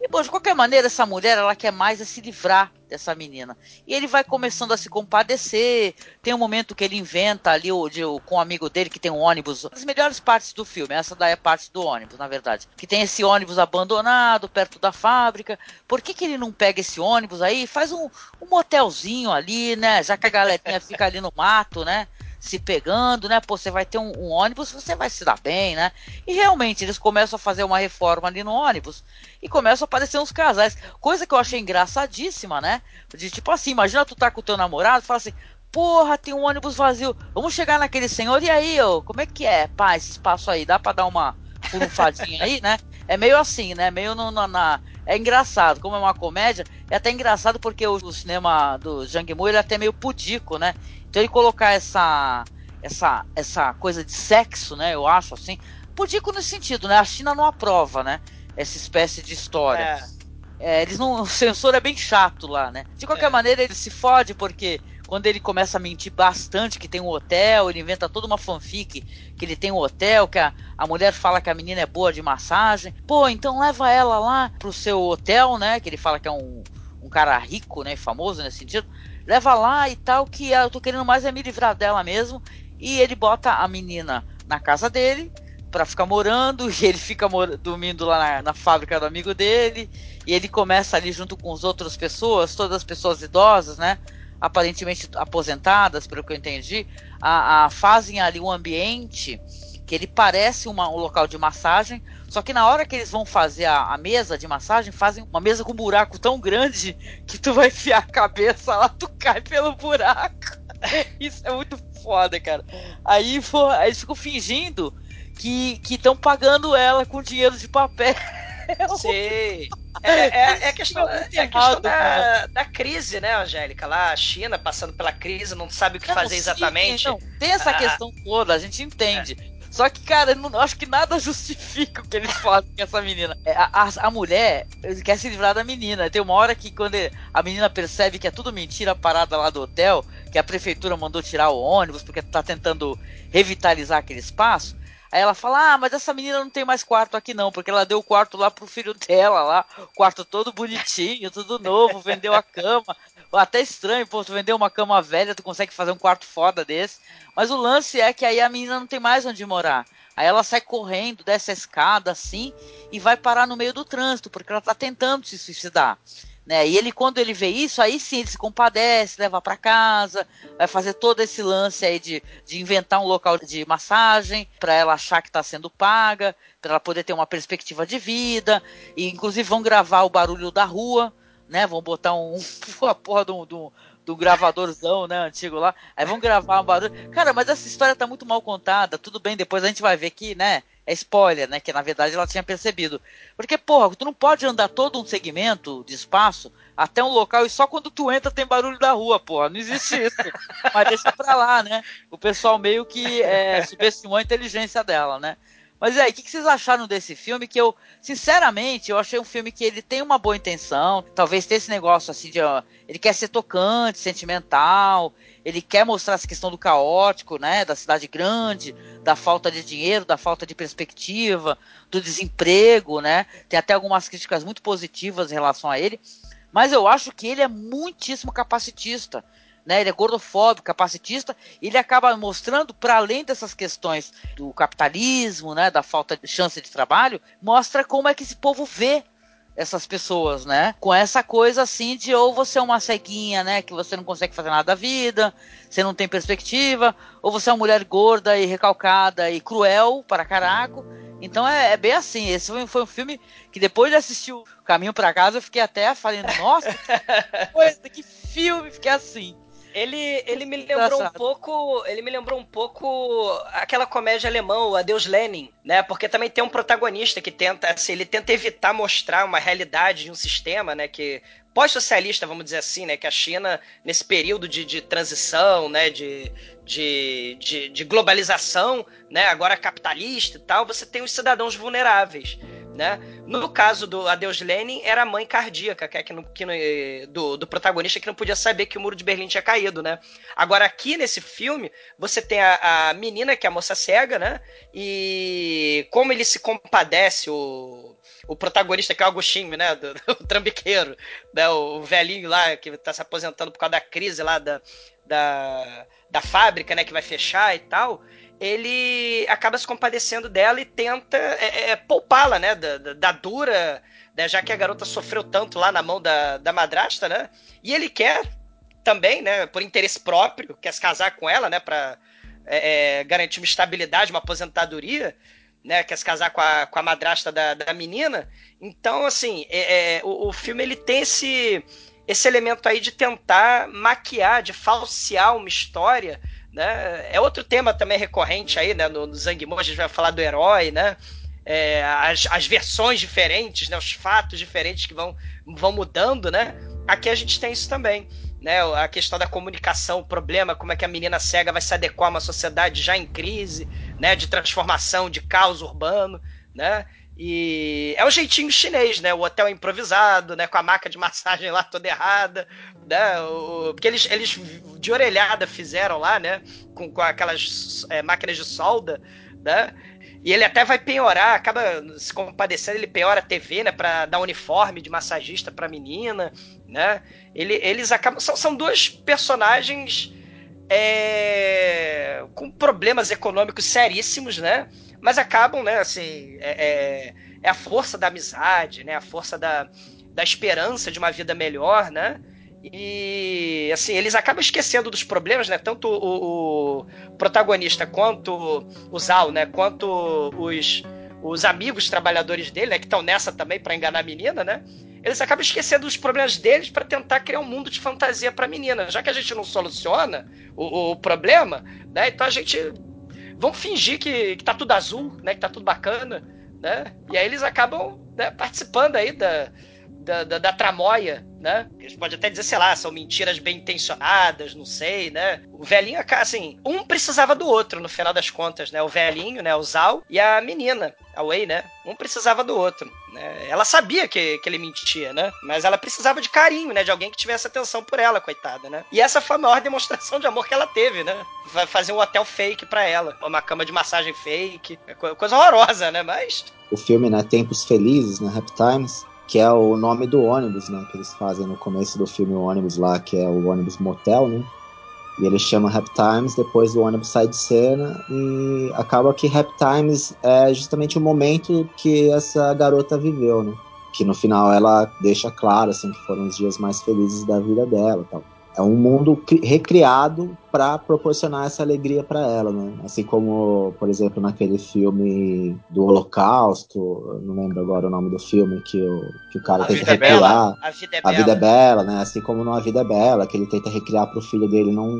E, bom, de qualquer maneira, essa mulher, ela quer mais é se livrar dessa menina. E ele vai começando a se compadecer. Tem um momento que ele inventa ali o, de, o, com um amigo dele que tem um ônibus. As melhores partes do filme, essa daí é parte do ônibus, na verdade. Que tem esse ônibus abandonado perto da fábrica. Por que, que ele não pega esse ônibus aí faz um, um motelzinho ali, né? Já que a galerinha fica ali no mato, né? Se pegando, né? Pô, você vai ter um, um, ônibus, você vai se dar bem, né? E realmente eles começam a fazer uma reforma ali no ônibus e começam a aparecer uns casais. Coisa que eu achei engraçadíssima, né? De tipo assim, imagina tu tá com o teu namorado e fala assim. Porra, tem um ônibus vazio. Vamos chegar naquele senhor. E aí, ô, como é que é, pá, esse espaço aí? Dá pra dar uma furunfadinha aí, né? É meio assim, né? Meio no, no, na. É engraçado, como é uma comédia, é até engraçado porque o, o cinema do Jang Mu ele é até meio pudico, né? Então ele colocar essa essa essa coisa de sexo, né? Eu acho assim, pudico no sentido, né? A China não aprova, né? Essa espécie de história. É. É, eles não, o censor é bem chato lá, né? De qualquer é. maneira, ele se fode porque quando ele começa a mentir bastante que tem um hotel, ele inventa toda uma fanfic que ele tem um hotel, que a, a mulher fala que a menina é boa de massagem. Pô, então leva ela lá pro seu hotel, né? Que ele fala que é um, um cara rico, né? Famoso nesse sentido leva lá e tal, que eu tô querendo mais é me livrar dela mesmo. E ele bota a menina na casa dele para ficar morando, e ele fica dormindo lá na, na, fábrica do amigo dele, e ele começa ali junto com as outras pessoas, todas as pessoas idosas, né? aparentemente aposentadas, pelo que eu entendi, a, a fazem ali um ambiente que ele parece uma, um local de massagem, só que na hora que eles vão fazer a, a, mesa de massagem, fazem uma mesa com um buraco tão grande que tu vai enfiar a cabeça lá, tu cai pelo buraco. Isso é muito foda, cara. Aí, pô, aí eles ficam fingindo que estão pagando ela com dinheiro de papel. Sim. É, é, é, a questão, é a questão da, da, crise, né, Angélica? Lá a China passando pela crise, não sabe o que não, fazer sim, exatamente. Não, tem essa ah, questão toda, a gente entende. É. Só que, cara, eu não, acho que nada justifica o que eles fazem com essa menina. É, a, a, a, mulher quer se livrar da menina. Tem uma hora que quando a menina percebe que é tudo mentira a parada lá do hotel, que a prefeitura mandou tirar o ônibus porque tá tentando revitalizar aquele espaço, Aí ela fala: Ah, mas essa menina não tem mais quarto aqui não, porque ela deu o quarto lá pro filho dela lá, quarto todo bonitinho, tudo novo, vendeu a cama. Até estranho, pô, tu vendeu uma cama velha, tu consegue fazer um quarto foda desse. Mas o lance é que aí a menina não tem mais onde morar. Aí ela sai correndo, desce a escada assim e vai parar no meio do trânsito, porque ela tá tentando se suicidar. Né? E ele, quando ele vê isso, aí sim ele se compadece, leva para casa, vai fazer todo esse lance aí de, de inventar um local de massagem para ela achar que está sendo paga, para ela poder ter uma perspectiva de vida. E inclusive vão gravar o barulho da rua, né? Vão botar um, uma porra de um, gravadorzão, né, antigo lá. Aí vão gravar um barulho. Cara, mas essa história tá muito mal contada. Tudo bem, depois a gente vai ver que, né, é spoiler, né, que na verdade ela tinha percebido. Porque, porra, tu não pode andar todo um segmento de espaço até um local e só quando tu entra tem barulho da rua, porra. Não existe isso. mas deixa pra lá, né? O pessoal meio que é, subestimou a inteligência dela, né? Mas aí, o que, que, vocês acharam desse filme? Que eu, sinceramente, eu achei um filme que ele tem uma boa intenção. Talvez tenha esse negócio assim de. Ó, ele quer ser tocante, sentimental. Ele quer mostrar essa questão do caótico, né? Da cidade grande, da falta de dinheiro, da falta de perspectiva, do desemprego, né? Tem até algumas críticas muito positivas em relação a ele. Mas eu acho que ele é muitíssimo capacitista né? Ele é gordofóbico, capacitista, e ele acaba mostrando, para além dessas questões do capitalismo, né, da falta de chance de trabalho, mostra como é que esse povo vê essas pessoas, né? Com essa coisa assim de ou você é uma ceguinha, né? Que você não consegue fazer nada da vida, você não tem perspectiva, ou você é uma mulher gorda e recalcada e cruel para caraco. Então é, é bem assim. Esse foi, foi, um filme que depois de assistir o Caminho para Casa eu fiquei até falando, nossa, que coisa, que filme, fiquei assim. Ele, ele me lembrou um pouco. Ele me lembrou um pouco aquela comédia alemã, o Adeus Lenin, né? Porque também tem um protagonista que tenta, assim, ele tenta evitar mostrar uma realidade de um sistema, né? Que pós-socialista, vamos dizer assim, né? Que a China, nesse período de, de transição, né? De, de, de, de globalização, né? Agora capitalista e tal, você tem os cidadãos vulneráveis né? No caso do Adeus Lenin, era a mãe cardíaca que, é que, que não, do, do, protagonista que não podia saber que o muro de Berlim tinha caído, né? Agora, aqui nesse filme, você tem a, a menina, que é a moça cega, né? E como ele se compadece, o, o protagonista, que é o Agostinho, né? Do, do trambiqueiro, né? O, o velhinho lá que está se aposentando por causa da crise lá da, da, da fábrica, né? Que vai fechar e tal ele acaba se compadecendo dela e tenta é, é, poupá-la, né? Da, da, da dura, né, já que a garota sofreu tanto lá na mão da, da madrasta, né? E ele quer também, né? Por interesse próprio, quer se casar com ela, né? Pra é, é garantir uma estabilidade, uma aposentadoria, né? Quer se casar com a, com a madrasta da, da menina. Então, assim, é, é, o, o filme ele tem esse, esse elemento aí de tentar maquiar, de falsear uma história né? É outro tema também recorrente aí, né? No, no Zangmon a gente vai falar do herói, né? É, as, as versões diferentes, né? Os fatos diferentes que vão, vão mudando, né? Aqui a gente tem isso também. Né, a questão da comunicação, o problema, como é que a menina cega vai se adequar a uma sociedade já em crise, né, de transformação, de caos urbano, né? E é o jeitinho chinês, né? O hotel improvisado, né? Com a maca de massagem lá toda errada, né? O, porque eles, eles de orelhada fizeram lá, né? Com, com aquelas é, máquinas de solda, né? E ele até vai penhorar, acaba se compadecendo, ele penhora a TV, né? Pra dar uniforme de massagista pra menina, né? Ele, eles acabam... São, são dois personagens é, com problemas econômicos seríssimos, né? mas acabam, né, assim, é, é, é, a força da amizade, né, a força da, da esperança de uma vida melhor, né, E assim, eles acabam esquecendo dos problemas, né? Tanto o, o protagonista quanto o Zal, né? Quanto os, os amigos trabalhadores dele, né? Que estão nessa também para enganar a menina, né? Eles acabam esquecendo dos problemas deles para tentar criar um mundo de fantasia para a menina. Já que a gente não soluciona o, o, problema, né? Então a gente vamos fingir que, que tá tudo azul, né? Que tá tudo bacana, né? E aí eles acabam né, participando aí da, da, da, da tramóia, né? Eles podem até dizer, sei lá, são mentiras bem intencionadas, não sei, né? O velhinho, assim, um precisava do outro no final das contas, né? O velhinho, né? O Zal e a menina, a Wei, né? Um precisava do outro. Né? Ela sabia que, que ele mentia, né? Mas ela precisava de carinho, né? De alguém que tivesse atenção por ela, coitada, né? E essa foi a maior demonstração de amor que ela teve, né? Vai fazer um hotel fake para ela, uma cama de massagem fake, é coisa horrorosa, né? Mas o filme, né, Tempos Felizes, né, Happy Times, que é o nome do ônibus, né? Que eles fazem no começo do filme o ônibus lá, que é o ônibus motel, né? E ele chama Rap Times, depois o ônibus sai de cena e acaba que Rap Times é justamente o momento que essa garota viveu, né? Que no final ela deixa claro, assim, que foram os dias mais felizes da vida dela tal é um mundo recriado para proporcionar essa alegria para ela, né? Assim como, por exemplo, naquele filme do Holocausto, não lembro agora o nome do filme, que o, que o cara a tenta é recriar. A vida é a vida é bela, né? Assim como no A Vida é Bela, que ele tenta recriar para o filho dele não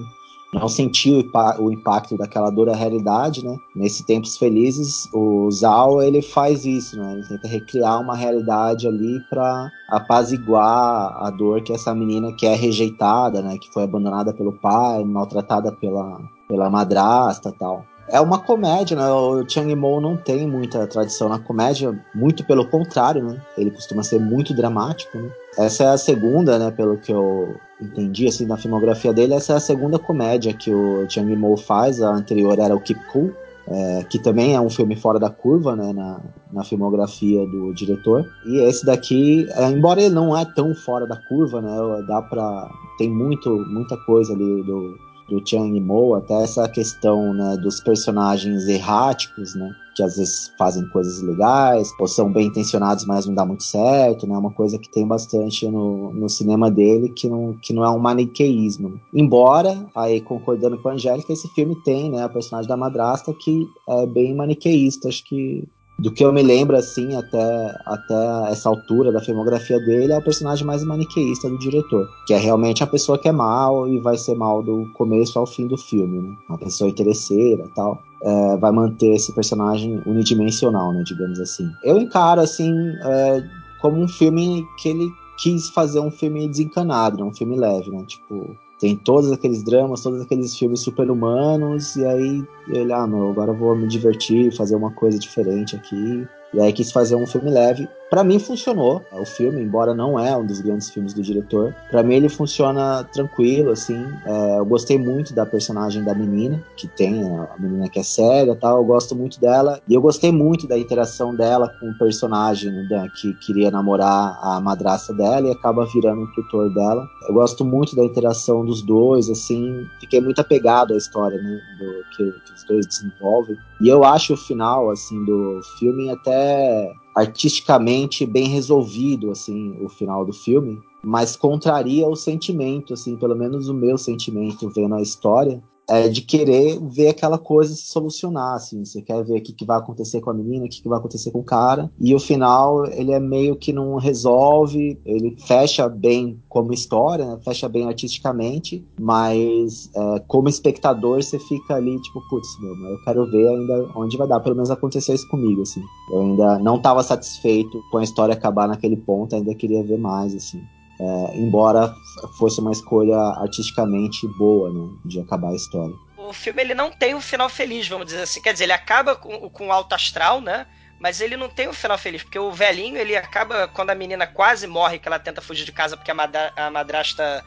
não sentir o, impacto daquela dura realidade, né? Nesse Tempos Felizes, o Zal ele faz isso, né? Ele tenta recriar uma realidade ali para apaziguar a dor que essa menina que é rejeitada, né? Que foi abandonada pelo pai, maltratada pela, pela madrasta tal. É uma comédia, né? O Chang Mo não tem muita tradição na comédia, muito pelo contrário, né? Ele costuma ser muito dramático, né? Essa é a segunda, né? Pelo que eu entendi, assim, na filmografia dele, essa é a segunda comédia que o Chang Mo faz. A anterior era o Keep Cool, é, que também é um filme fora da curva, né? Na, na filmografia do diretor. E esse daqui, é, embora ele não é tão fora da curva, né? Dá pra... Tem muito, muita coisa ali do do Chang Mo, até essa questão né, dos personagens erráticos, né, que às vezes fazem coisas legais, ou são bem intencionados, mas não dá muito certo, né, uma coisa que tem bastante no, no cinema dele, que não, que não é um maniqueísmo. Embora, aí concordando com a Angélica, esse filme tem né, a personagem da madrasta que é bem maniqueísta, acho que do que eu me lembro, assim, até, até essa altura da filmografia dele, é o personagem mais maniqueísta do diretor. Que é realmente a pessoa que é mal e vai ser mal do começo ao fim do filme, né? Uma pessoa interesseira tal. É, vai manter esse personagem unidimensional, né? Digamos assim. Eu encaro, assim, é, como um filme que ele quis fazer um filme desencanado, né? um filme leve, né? Tipo, tem todos aqueles dramas, todos aqueles filmes super-humanos, e aí ele, ah, meu, agora eu vou me divertir, fazer uma coisa diferente aqui. E aí quis fazer um filme leve. Para mim funcionou o filme, embora não é um dos grandes filmes do diretor. Para mim ele funciona tranquilo, assim. É, eu gostei muito da personagem da menina, que tem a menina que é séria, tal. Eu gosto muito dela e eu gostei muito da interação dela com o personagem né, que queria namorar a madrasta dela e acaba virando o tutor dela. Eu gosto muito da interação dos dois, assim. Fiquei muito apegado à história, né, do que, que os dois desenvolvem. E eu acho o final, assim, do filme até artisticamente bem resolvido, assim, o final do filme, mas contraria o sentimento, assim, pelo menos o meu sentimento vendo a história, é, de querer ver aquela coisa se solucionar, assim. Você quer ver o que, que vai acontecer com a menina, o que, que vai acontecer com o cara. E o final, ele é meio que não resolve, ele fecha bem como história, né? fecha bem artisticamente, mas é, como espectador você fica ali, tipo, putz, meu, eu quero ver ainda onde vai dar. Pelo menos aconteceu isso comigo, assim. Eu ainda não estava satisfeito com a história acabar naquele ponto, ainda queria ver mais, assim. É, embora fosse uma escolha artisticamente boa, né, de acabar a história. O filme ele não tem um final feliz, vamos dizer assim. Quer dizer, ele acaba com, com alto astral, né? Mas ele não tem um final feliz, porque o velhinho ele acaba quando a menina quase morre, que ela tenta fugir de casa porque a, madra a madrasta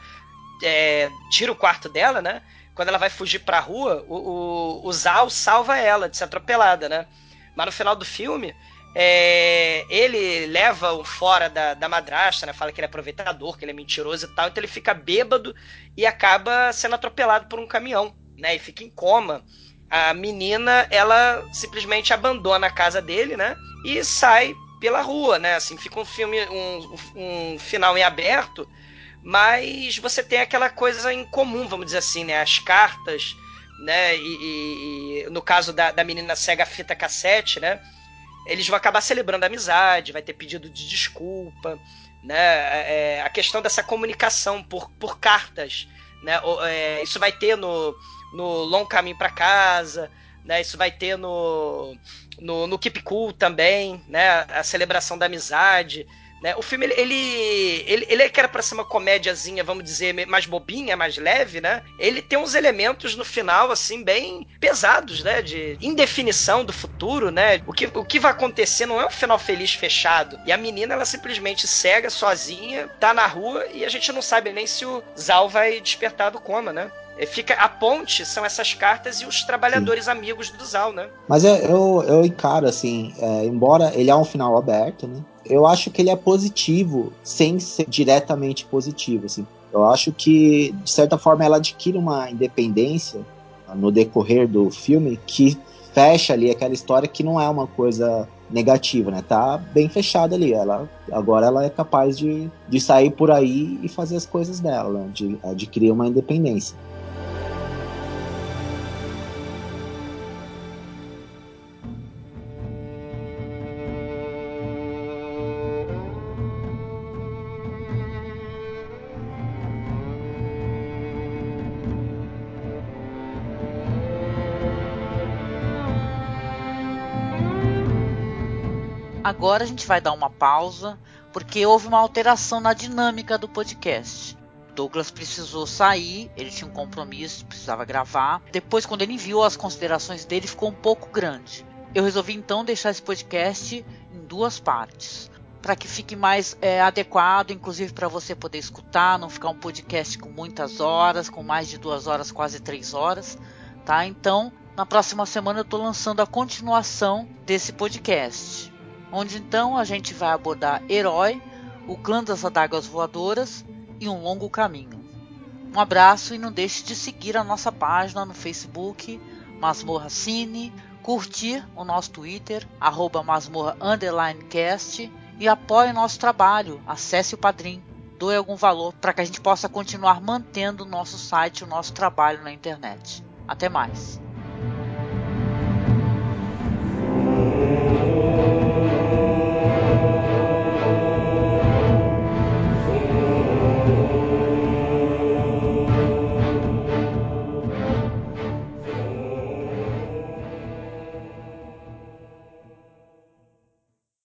é, tira o quarto dela, né? Quando ela vai fugir pra rua, o, o, o Zal salva ela de ser atropelada, né? Mas no final do filme, é, ele leva o fora da, da madrasta, né? Fala que ele é aproveitador, que ele é mentiroso e tal. Então ele fica bêbado e acaba sendo atropelado por um caminhão, né? E fica em coma. A menina, ela simplesmente abandona a casa dele, né? E sai pela rua, né? Assim, fica um filme, um, um final em aberto, mas você tem aquela coisa em comum, vamos dizer assim, né? As cartas, né? E, e, e no caso da, da menina cega fita cassete, né? Eles vão acabar celebrando a amizade, vai ter pedido de desculpa, né? É, é a questão dessa comunicação por, por cartas, né? É, isso vai ter no, no Long Caminho para Casa, né? Isso vai ter no, no, no Keep Cool também, né? A celebração da amizade. Né? O filme, ele, ele, ele, ele é que era pra ser uma comédiazinha, vamos dizer, mais bobinha, mais leve, né? Ele tem uns elementos no final, assim, bem pesados, né? De indefinição do futuro, né? O que, o que vai acontecer não é um final feliz fechado. E a menina, ela simplesmente cega, sozinha, tá na rua e a gente não sabe nem se o Zal vai despertar do coma, né? É, fica a ponte são essas cartas e os trabalhadores Sim. amigos do Zal, né? Mas eu, eu, eu encaro assim, é, embora ele é um final aberto, né? Eu acho que ele é positivo sem ser diretamente positivo, assim. Eu acho que de certa forma ela adquire uma independência no decorrer do filme que fecha ali aquela história que não é uma coisa negativa, né? Tá bem fechada ali. Ela agora ela é capaz de, de sair por aí e fazer as coisas dela, né? de adquirir uma independência. Agora a gente vai dar uma pausa, porque houve uma alteração na dinâmica do podcast. Douglas precisou sair, ele tinha um compromisso, precisava gravar. Depois, quando ele enviou as considerações dele, ficou um pouco grande. Eu resolvi então deixar esse podcast em duas partes, para que fique mais é, adequado, inclusive para você poder escutar, não ficar um podcast com muitas horas, com mais de duas horas, quase três horas, tá? Então, na próxima semana eu estou lançando a continuação desse podcast onde então a gente vai abordar Herói, o clã das adagas voadoras e um longo caminho. Um abraço e não deixe de seguir a nossa página no Facebook, Masmorra Cine, curtir o nosso Twitter, arroba e apoie nosso trabalho, acesse o Padrim, doe algum valor para que a gente possa continuar mantendo o nosso site, o nosso trabalho na internet. Até mais!